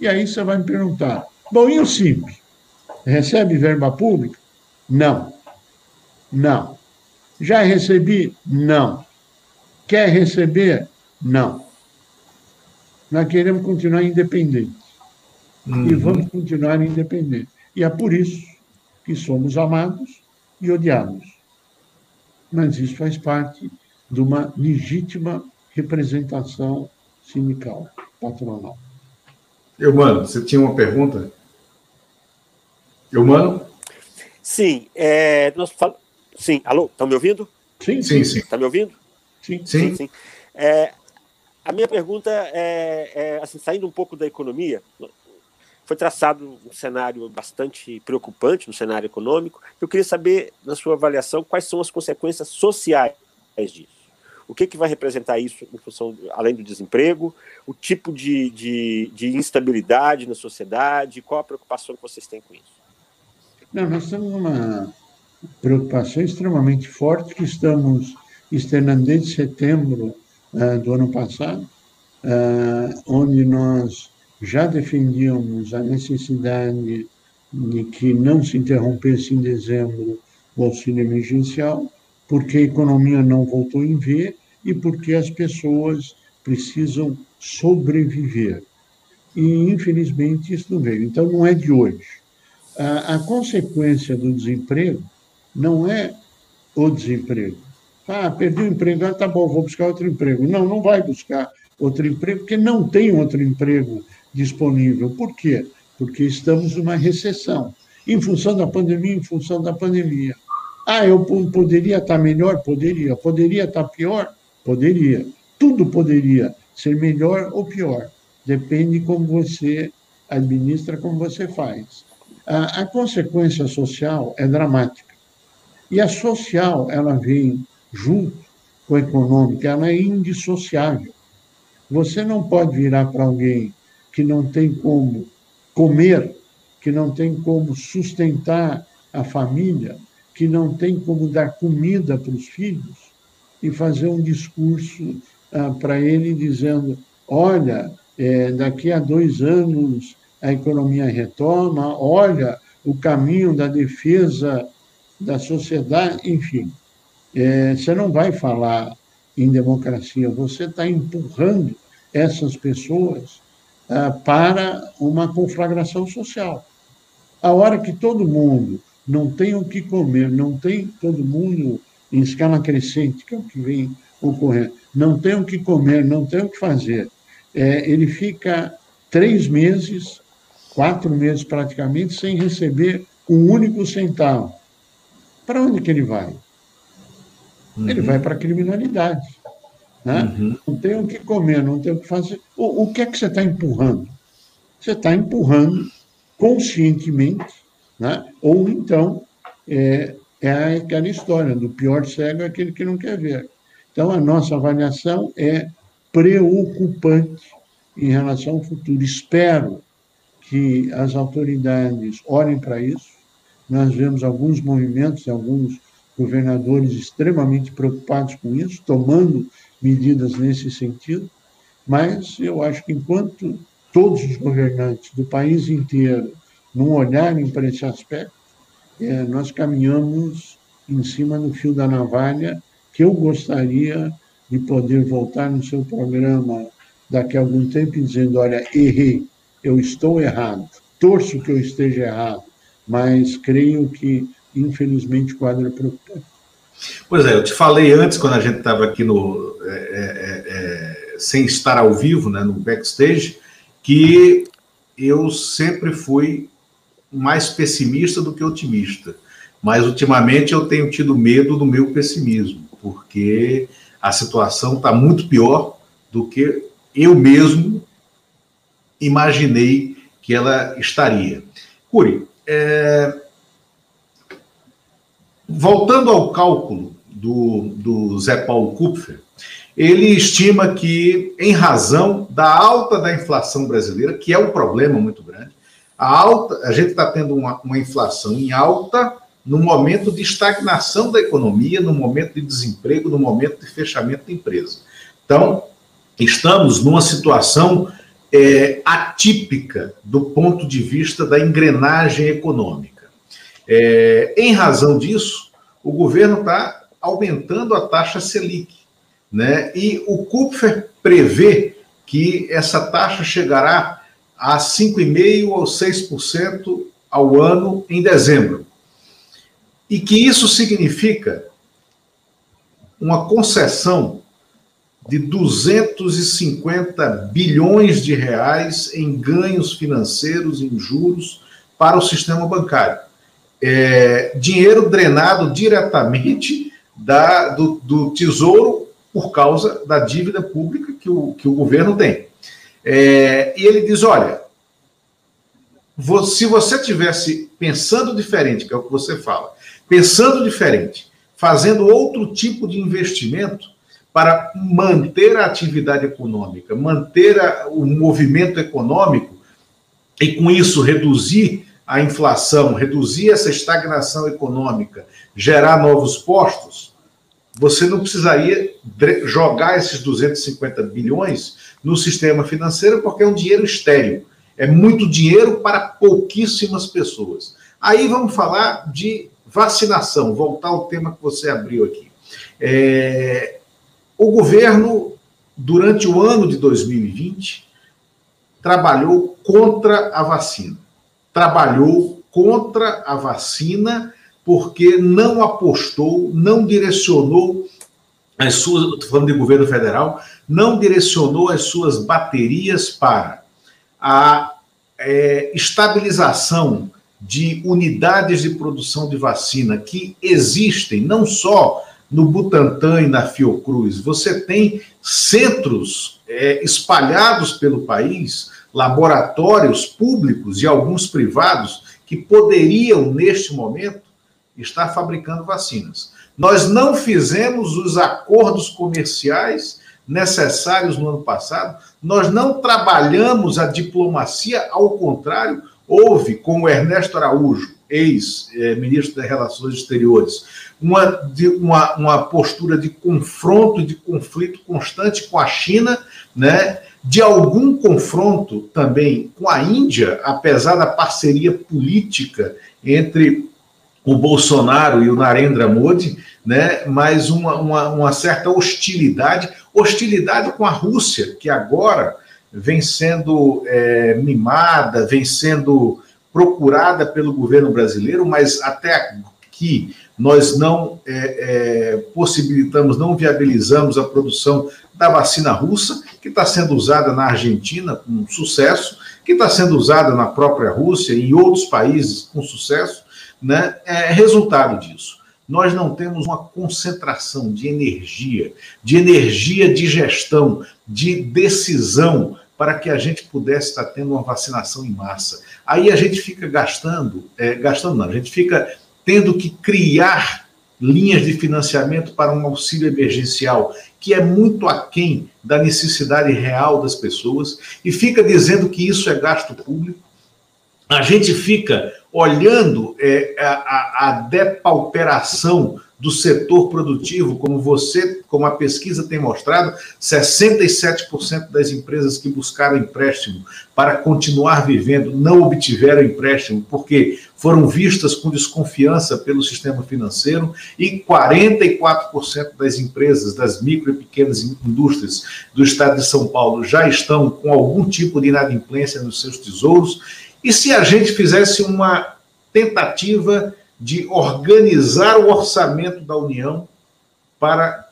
E aí você vai me perguntar: bom, e o simples? Recebe verba pública? Não. Não. Já recebi? Não. Quer receber? Não. Nós queremos continuar independentes. Uhum. E vamos continuar independentes. E é por isso que somos amados e odiados. Mas isso faz parte de uma legítima representação sindical, patronal. Eu, mano, você tinha uma pergunta? Eu, mano? Sim, é, nós fal... sim, alô, estão me ouvindo? Sim, sim, sim. Está me ouvindo? Sim, sim. sim, sim. É, a minha pergunta é, é, assim, saindo um pouco da economia, foi traçado um cenário bastante preocupante no cenário econômico. Eu queria saber, na sua avaliação, quais são as consequências sociais disso. O que, que vai representar isso em função, além do desemprego, o tipo de, de, de instabilidade na sociedade, qual a preocupação que vocês têm com isso? Não, nós temos uma preocupação extremamente forte que estamos externando desde setembro uh, do ano passado, uh, onde nós já defendíamos a necessidade de que não se interrompesse em dezembro o auxílio emergencial, porque a economia não voltou em V e porque as pessoas precisam sobreviver. E, infelizmente, isso não veio. Então, não é de hoje. A, a consequência do desemprego não é o desemprego. Ah, perdi o emprego, ah, tá bom, vou buscar outro emprego. Não, não vai buscar outro emprego, porque não tem outro emprego disponível. Por quê? Porque estamos numa recessão. Em função da pandemia, em função da pandemia. Ah, eu poderia estar melhor? Poderia. Poderia estar pior? Poderia. Tudo poderia ser melhor ou pior. Depende como você administra, como você faz. A, a consequência social é dramática. E a social, ela vem junto com a econômica, ela é indissociável. Você não pode virar para alguém que não tem como comer, que não tem como sustentar a família, que não tem como dar comida para os filhos, e fazer um discurso ah, para ele dizendo: olha, é, daqui a dois anos a economia retoma, olha o caminho da defesa da sociedade, enfim. É, você não vai falar em democracia, você está empurrando essas pessoas ah, para uma conflagração social. A hora que todo mundo não tem o que comer, não tem todo mundo em escala crescente, que é o que vem ocorrendo, não tem o que comer, não tem o que fazer. É, ele fica três meses, quatro meses praticamente, sem receber um único centavo. Para onde que ele vai? Uhum. Ele vai para a criminalidade. Né? Uhum. Não tem o que comer, não tem o que fazer. O, o que é que você está empurrando? Você está empurrando conscientemente, né? ou então é, é aquela história do pior cego é aquele que não quer ver. Então, a nossa avaliação é preocupante em relação ao futuro. Espero que as autoridades olhem para isso. Nós vemos alguns movimentos, alguns governadores extremamente preocupados com isso, tomando medidas nesse sentido, mas eu acho que enquanto todos os governantes do país inteiro não olharem para esse aspecto, é, nós caminhamos em cima do fio da navalha, que eu gostaria de poder voltar no seu programa daqui a algum tempo dizendo: olha, errei, eu estou errado, torço que eu esteja errado, mas creio que, infelizmente, o quadro é preocupante. Pois é, eu te falei antes, quando a gente estava aqui no. É, é, é, sem estar ao vivo, né, no backstage, que eu sempre fui mais pessimista do que otimista. Mas ultimamente eu tenho tido medo do meu pessimismo, porque a situação está muito pior do que eu mesmo imaginei que ela estaria. Curi, é... voltando ao cálculo do, do Zé Paulo Kupfer, ele estima que, em razão da alta da inflação brasileira, que é um problema muito grande, a, alta, a gente está tendo uma, uma inflação em alta no momento de estagnação da economia, no momento de desemprego, no momento de fechamento de empresa. Então, estamos numa situação é, atípica do ponto de vista da engrenagem econômica. É, em razão disso, o governo está aumentando a taxa Selic. Né? E o Kupfer prevê que essa taxa chegará a 5,5% ou 6% ao ano em dezembro. E que isso significa uma concessão de 250 bilhões de reais em ganhos financeiros, em juros, para o sistema bancário. É, dinheiro drenado diretamente da, do, do, Tesouro por causa da dívida pública que o, que o governo tem. É, e ele diz: olha, se você tivesse pensando diferente, que é o que você fala, pensando diferente, fazendo outro tipo de investimento para manter a atividade econômica, manter a, o movimento econômico e com isso reduzir a inflação, reduzir essa estagnação econômica, gerar novos postos, você não precisaria jogar esses 250 bilhões no sistema financeiro, porque é um dinheiro estéreo. É muito dinheiro para pouquíssimas pessoas. Aí vamos falar de vacinação, voltar ao tema que você abriu aqui. É, o governo, durante o ano de 2020, trabalhou contra a vacina. Trabalhou contra a vacina porque não apostou, não direcionou as suas, estou falando de governo federal, não direcionou as suas baterias para a é, estabilização de unidades de produção de vacina que existem não só no Butantan e na Fiocruz, você tem centros é, espalhados pelo país, laboratórios públicos e alguns privados que poderiam, neste momento, estar fabricando vacinas. Nós não fizemos os acordos comerciais necessários no ano passado, nós não trabalhamos a diplomacia, ao contrário, houve, com o Ernesto Araújo, ex-ministro das Relações Exteriores, uma, uma, uma postura de confronto, de conflito constante com a China, né? de algum confronto também com a Índia, apesar da parceria política entre o Bolsonaro e o Narendra Modi, né? mas uma, uma, uma certa hostilidade, hostilidade com a Rússia, que agora vem sendo é, mimada, vem sendo procurada pelo governo brasileiro, mas até aqui nós não é, é, possibilitamos, não viabilizamos a produção da vacina russa, que está sendo usada na Argentina com sucesso, que está sendo usada na própria Rússia e em outros países com sucesso, né? É resultado disso. Nós não temos uma concentração de energia, de energia de gestão, de decisão para que a gente pudesse estar tendo uma vacinação em massa. Aí a gente fica gastando, é, gastando não, a gente fica tendo que criar linhas de financiamento para um auxílio emergencial, que é muito aquém da necessidade real das pessoas, e fica dizendo que isso é gasto público. A gente fica olhando é, a, a depauperação do setor produtivo, como você, como a pesquisa tem mostrado, 67% das empresas que buscaram empréstimo para continuar vivendo não obtiveram empréstimo porque foram vistas com desconfiança pelo sistema financeiro e 44% das empresas, das micro e pequenas indústrias do estado de São Paulo já estão com algum tipo de inadimplência nos seus tesouros. E se a gente fizesse uma tentativa de organizar o orçamento da União para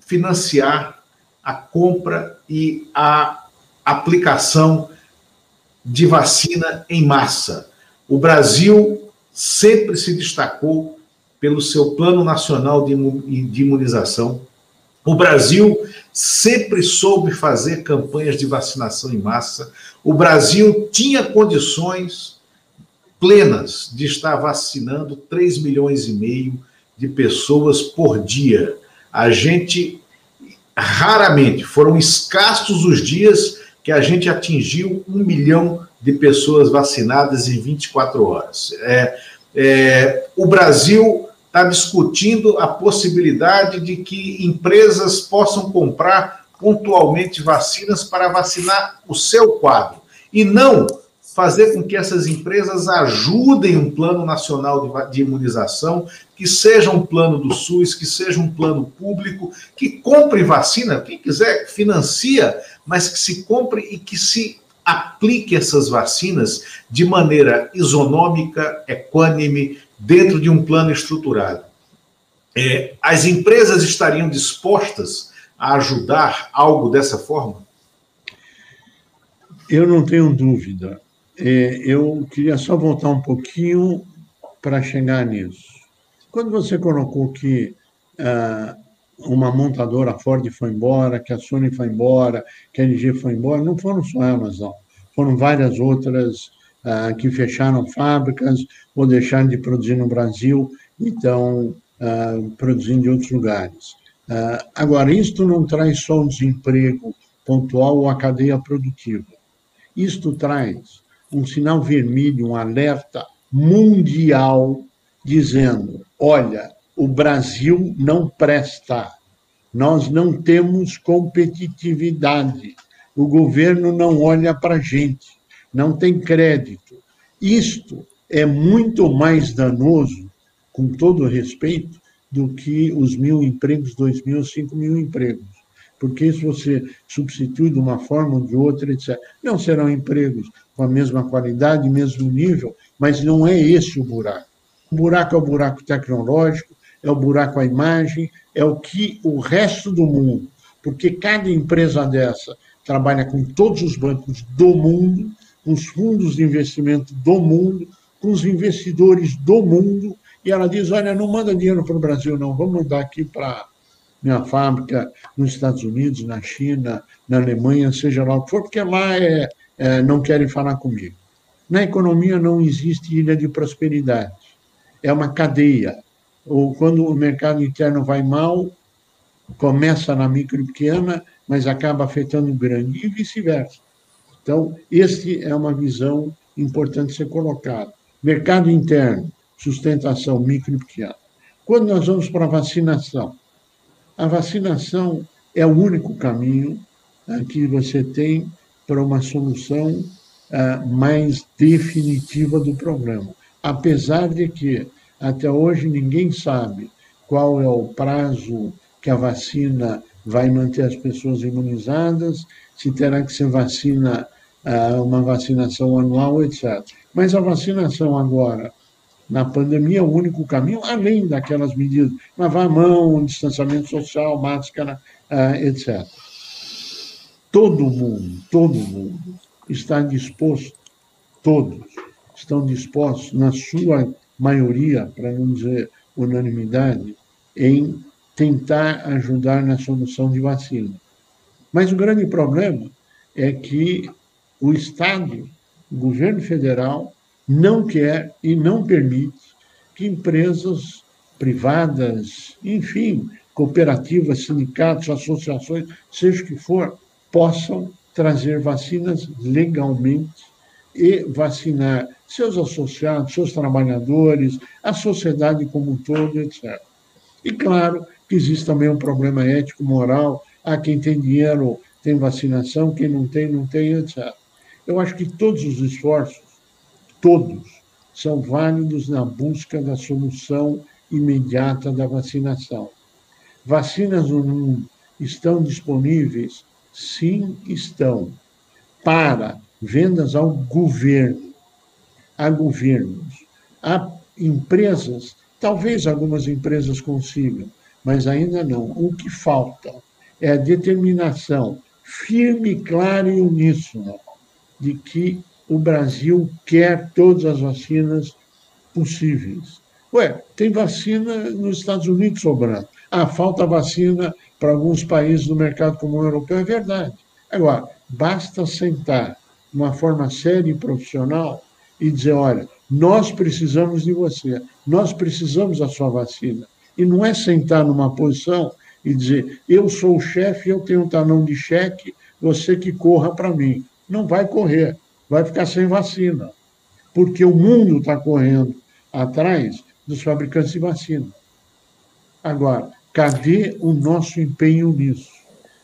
financiar a compra e a aplicação de vacina em massa. O Brasil sempre se destacou pelo seu Plano Nacional de Imunização. O Brasil sempre soube fazer campanhas de vacinação em massa. O Brasil tinha condições plenas de estar vacinando 3 milhões e meio de pessoas por dia. A gente raramente, foram escassos os dias que a gente atingiu um milhão de pessoas vacinadas em 24 horas. É, é, o Brasil está discutindo a possibilidade de que empresas possam comprar pontualmente vacinas para vacinar o seu quadro e não fazer com que essas empresas ajudem um plano nacional de, imunização, que seja um plano do SUS, que seja um plano público, que compre vacina, quem quiser financia, mas que se compre e que se aplique essas vacinas de maneira isonômica, equânime, dentro de um plano estruturado. É, as empresas estariam dispostas a ajudar algo dessa forma? Eu não tenho dúvida. É, eu queria só voltar um pouquinho para chegar nisso. Quando você colocou que ah, uma montadora Ford foi embora, que a Sony foi embora, que a LG foi embora, não foram só elas, não. Foram várias outras uh, que fecharam fábricas ou deixaram de produzir no Brasil e estão uh, produzindo em outros lugares. Uh, agora, isto não traz só um desemprego pontual ou a cadeia produtiva. Isto traz um sinal vermelho, um alerta mundial, dizendo: olha, o Brasil não presta, nós não temos competitividade, o governo não olha para a gente, não tem crédito. Isto é muito mais danoso, com todo respeito, do que os mil empregos, dois mil, cinco mil empregos. Porque isso você substitui de uma forma ou de outra, etc. Não serão empregos com a mesma qualidade, mesmo nível, mas não é esse o buraco. O buraco é o buraco tecnológico, é o buraco a imagem, é o que o resto do mundo, porque cada empresa dessa trabalha com todos os bancos do mundo, com os fundos de investimento do mundo, com os investidores do mundo, e ela diz: olha, não manda dinheiro para o Brasil, não, vamos mandar aqui para minha fábrica nos Estados Unidos, na China, na Alemanha, seja lá o que for, porque lá é, é, não querem falar comigo. Na economia não existe ilha de prosperidade, é uma cadeia. Ou quando o mercado interno vai mal, começa na micro e pequena, mas acaba afetando o grande, e vice-versa. Então, este é uma visão importante ser colocada. Mercado interno, sustentação micro e pequena. Quando nós vamos para a vacinação, a vacinação é o único caminho uh, que você tem para uma solução uh, mais definitiva do problema. Apesar de que, até hoje, ninguém sabe qual é o prazo que a vacina vai manter as pessoas imunizadas, se terá que ser vacina, uma vacinação anual, etc. Mas a vacinação agora na pandemia é o único caminho, além daquelas medidas, lavar a mão, distanciamento social, máscara, uh, etc. Todo mundo, todo mundo está disposto, todos estão dispostos, na sua maioria, para não dizer unanimidade, em tentar ajudar na solução de vacina. Mas o grande problema é que o Estado, o governo federal, não quer e não permite que empresas privadas, enfim, cooperativas, sindicatos, associações, seja o que for, possam trazer vacinas legalmente e vacinar seus associados, seus trabalhadores, a sociedade como um todo, etc. E claro que existe também um problema ético, moral, há quem tem dinheiro, tem vacinação, quem não tem, não tem, etc. Eu acho que todos os esforços todos são válidos na busca da solução imediata da vacinação. Vacinas no mundo estão disponíveis? Sim, estão. Para vendas ao governo, a governos, a empresas, talvez algumas empresas consigam, mas ainda não. O que falta é a determinação firme, clara e uníssona de que o Brasil quer todas as vacinas possíveis. Ué, tem vacina nos Estados Unidos sobrando. Ah, falta vacina para alguns países do mercado comum europeu, é verdade. Agora, basta sentar de uma forma séria e profissional e dizer: olha, nós precisamos de você, nós precisamos da sua vacina. E não é sentar numa posição e dizer: eu sou o chefe, eu tenho um talão de cheque, você que corra para mim. Não vai correr vai ficar sem vacina, porque o mundo está correndo atrás dos fabricantes de vacina. Agora, cadê o nosso empenho nisso?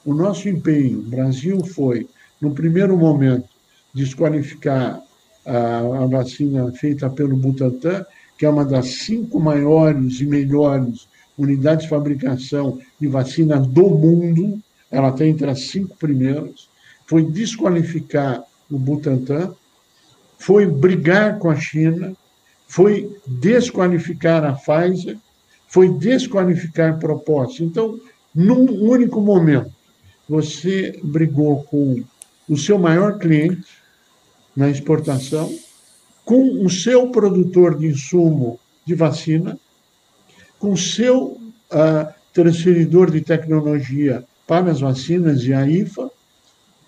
O nosso empenho, o Brasil foi, no primeiro momento, desqualificar a, a vacina feita pelo Butantan, que é uma das cinco maiores e melhores unidades de fabricação de vacina do mundo, ela está entre as cinco primeiras, foi desqualificar o Butantan, foi brigar com a China, foi desqualificar a Pfizer, foi desqualificar propostas. Então, num único momento, você brigou com o seu maior cliente na exportação, com o seu produtor de insumo de vacina, com o seu uh, transferidor de tecnologia para as vacinas e a IFA,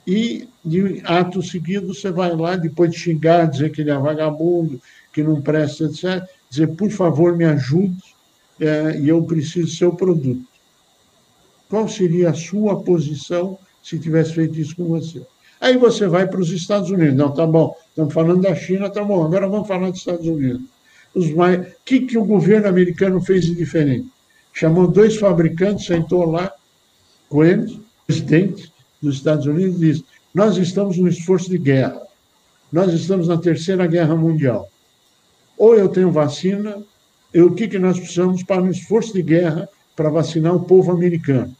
e, de ato seguido, você vai lá, depois de xingar, dizer que ele é vagabundo, que não presta, etc., dizer, por favor, me ajude, é, e eu preciso do seu produto. Qual seria a sua posição se tivesse feito isso com você? Aí você vai para os Estados Unidos. Não, tá bom, estamos falando da China, tá bom, agora vamos falar dos Estados Unidos. Os mais... O que, que o governo americano fez de diferente? Chamou dois fabricantes, sentou lá com eles, presidente dos Estados Unidos, disse: Nós estamos no esforço de guerra, nós estamos na Terceira Guerra Mundial. Ou eu tenho vacina, e o que, que nós precisamos para um esforço de guerra para vacinar o povo americano?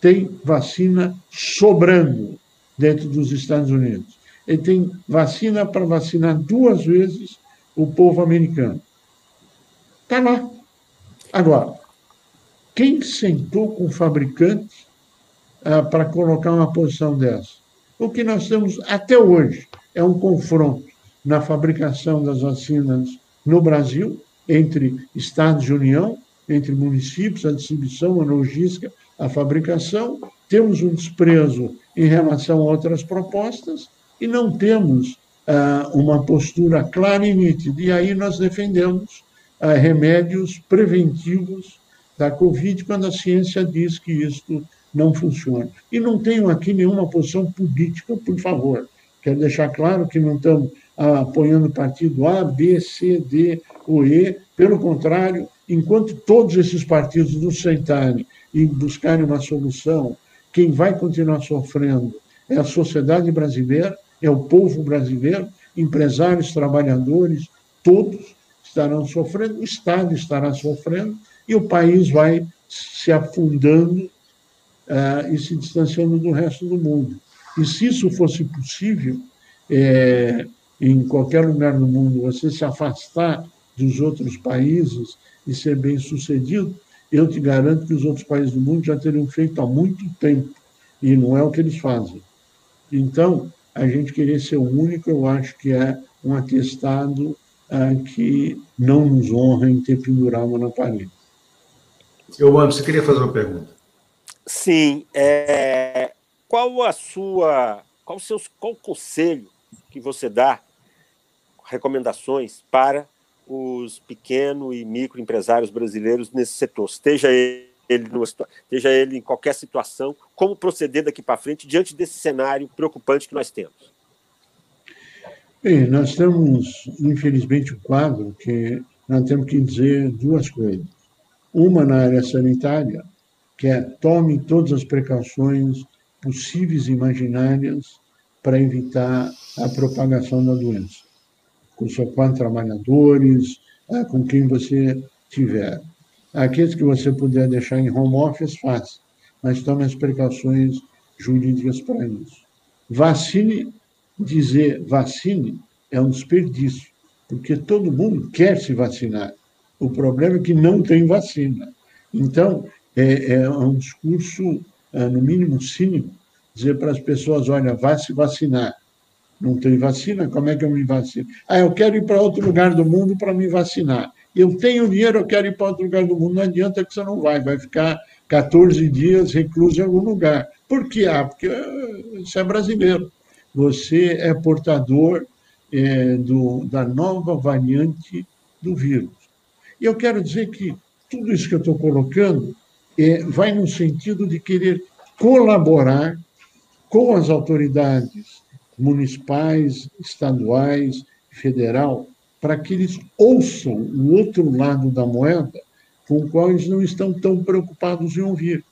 Tem vacina sobrando dentro dos Estados Unidos. Ele tem vacina para vacinar duas vezes o povo americano. Está lá. Agora, quem sentou com o fabricante ah, para colocar uma posição dessa? O que nós temos até hoje é um confronto na fabricação das vacinas no Brasil, entre Estados de União, entre municípios, a distribuição, a logística, a fabricação, temos um desprezo em relação a outras propostas e não temos ah, uma postura clara e nítida. E aí nós defendemos ah, remédios preventivos da Covid quando a ciência diz que isto não funciona. E não tenho aqui nenhuma posição política, por favor. Quero deixar claro que não estamos ah, apoiando partido A, B, C, D ou E. Pelo contrário, enquanto todos esses partidos não sentarem e buscarem uma solução quem vai continuar sofrendo é a sociedade brasileira, é o povo brasileiro, empresários, trabalhadores, todos estarão sofrendo, o Estado estará sofrendo e o país vai se afundando uh, e se distanciando do resto do mundo. E se isso fosse possível, é, em qualquer lugar do mundo, você se afastar dos outros países e ser bem sucedido, eu te garanto que os outros países do mundo já teriam feito há muito tempo, e não é o que eles fazem. Então, a gente querer ser o único, eu acho que é um atestado ah, que não nos honra em ter pendurado na parede. Eu, Anderson, você queria fazer uma pergunta? Sim. É... Qual a sua. Qual o, seu, qual o conselho que você dá, recomendações para os pequeno e microempresários brasileiros nesse setor, esteja ele, numa, esteja ele em qualquer situação, como proceder daqui para frente diante desse cenário preocupante que nós temos? Bem, nós temos, infelizmente, um quadro que nós temos que dizer duas coisas. Uma na área sanitária, que é tome todas as precauções possíveis e imaginárias para evitar a propagação da doença com seus quatro trabalhadores, ah, com quem você tiver. Aqueles que você puder deixar em home office, faça, mas tome as precauções jurídicas para isso. Vacine, dizer vacine é um desperdício, porque todo mundo quer se vacinar. O problema é que não tem vacina. Então, é, é um discurso, ah, no mínimo, cínico, dizer para as pessoas: olha, vá se vacinar não tem vacina, como é que eu me vacino? Ah, eu quero ir para outro lugar do mundo para me vacinar. Eu tenho dinheiro, eu quero ir para outro lugar do mundo. Não adianta que você não vai, vai ficar 14 dias recluso em algum lugar. Por quê? Ah, porque você é brasileiro. Você é portador é, do, da nova variante do vírus. E eu quero dizer que tudo isso que eu estou colocando é, vai no sentido de querer colaborar com as autoridades municipais, estaduais, federal, para que eles ouçam o outro lado da moeda, com o qual eles não estão tão preocupados em ouvir.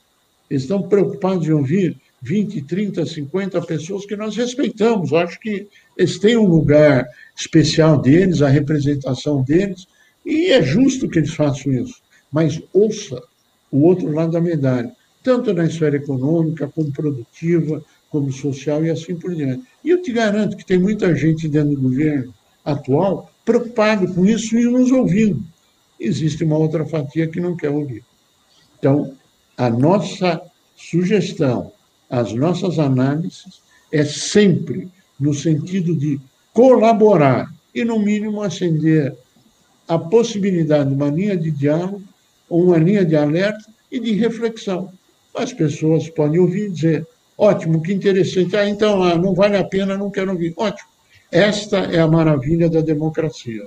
Eles estão preocupados em ouvir 20, 30, 50 pessoas que nós respeitamos. Eu acho que eles têm um lugar especial deles, a representação deles, e é justo que eles façam isso. Mas ouça o outro lado da medalha, tanto na esfera econômica como produtiva, como social e assim por diante. E eu te garanto que tem muita gente dentro do governo atual preocupado com isso e nos ouvindo. Existe uma outra fatia que não quer ouvir. Então, a nossa sugestão, as nossas análises é sempre no sentido de colaborar e, no mínimo, acender a possibilidade de uma linha de diálogo uma linha de alerta e de reflexão. As pessoas podem ouvir e dizer: Ótimo, que interessante. Ah, então, ah, não vale a pena, não quero ouvir. Ótimo. Esta é a maravilha da democracia.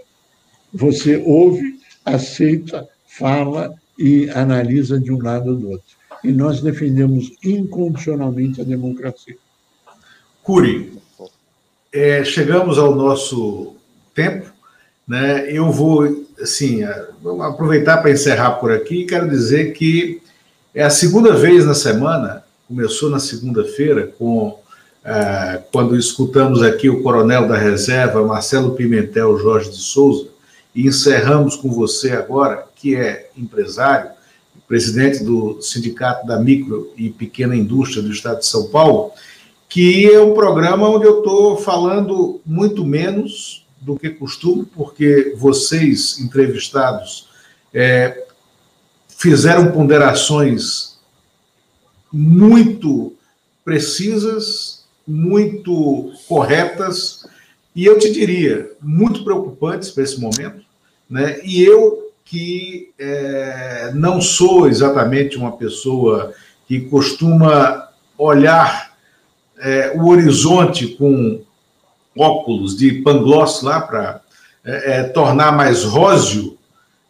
Você ouve, aceita, fala e analisa de um lado ou do outro. E nós defendemos incondicionalmente a democracia. Curi, é, chegamos ao nosso tempo, né? Eu vou, assim, vamos aproveitar para encerrar por aqui. Quero dizer que é a segunda vez na semana, começou na segunda-feira com é, quando escutamos aqui o coronel da reserva Marcelo Pimentel Jorge de Souza e encerramos com você agora, que é empresário, presidente do Sindicato da Micro e Pequena Indústria do Estado de São Paulo que é um programa onde eu estou falando muito menos do que costumo, porque vocês, entrevistados, é, fizeram ponderações muito precisas, muito corretas, e eu te diria, muito preocupantes para esse momento, né? E eu que é, não sou exatamente uma pessoa que costuma olhar é, o horizonte com óculos de pangloss lá para é, é, tornar mais róseo,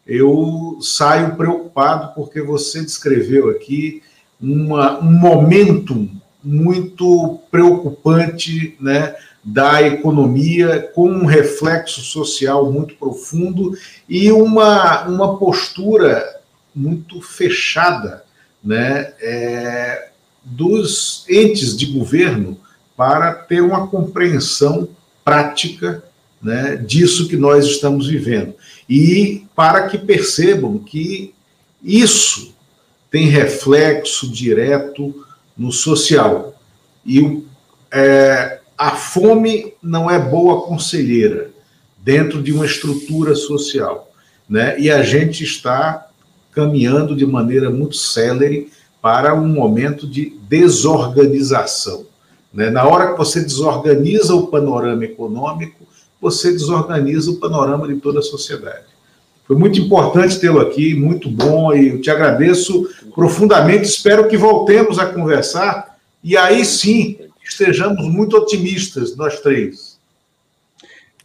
eu saio preocupado porque você descreveu aqui uma, um momento muito preocupante né, da economia, com um reflexo social muito profundo e uma, uma postura muito fechada né, é, dos entes de governo para ter uma compreensão prática né, disso que nós estamos vivendo. E para que percebam que isso tem reflexo direto no social. E é, a fome não é boa conselheira dentro de uma estrutura social. Né? E a gente está caminhando de maneira muito célere para um momento de desorganização. Né? Na hora que você desorganiza o panorama econômico, você desorganiza o panorama de toda a sociedade. Foi muito importante tê-lo aqui, muito bom, e eu te agradeço profundamente. Espero que voltemos a conversar e aí sim estejamos muito otimistas, nós três.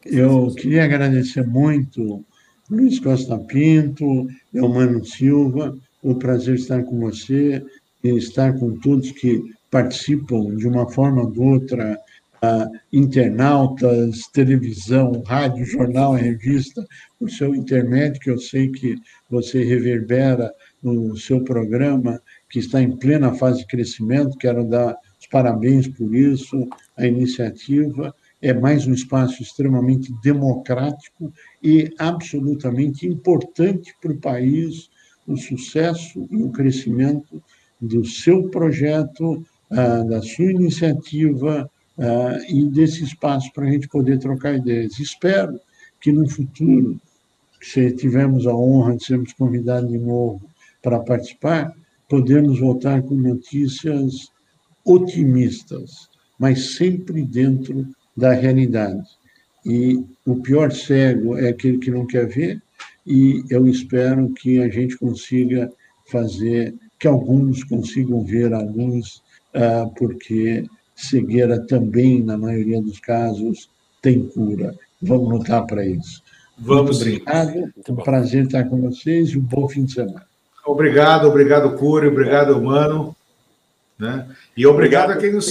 Eu queria agradecer muito Luiz Costa Pinto, Eumano Silva, o prazer estar com você e estar com todos que participam de uma forma ou de outra, uh, internautas, televisão, rádio, jornal, revista, o seu intermédio, que eu sei que você reverbera no seu programa, que está em plena fase de crescimento. Quero dar os parabéns por isso, a iniciativa. É mais um espaço extremamente democrático e absolutamente importante para o país, o sucesso e o crescimento do seu projeto, ah, da sua iniciativa ah, e desse espaço para a gente poder trocar ideias. Espero que no futuro, se tivermos a honra de sermos convidados de novo para participar, podemos voltar com notícias otimistas, mas sempre dentro da realidade. E o pior cego é aquele que não quer ver, e eu espero que a gente consiga fazer, que alguns consigam ver a luz, ah, porque cegueira também, na maioria dos casos, tem cura. Vamos lutar para isso. Vamos Muito obrigado, um prazer estar com vocês e um bom fim de semana. Obrigado, obrigado, Cury, obrigado, Humano. Né? E obrigado, obrigado a quem nos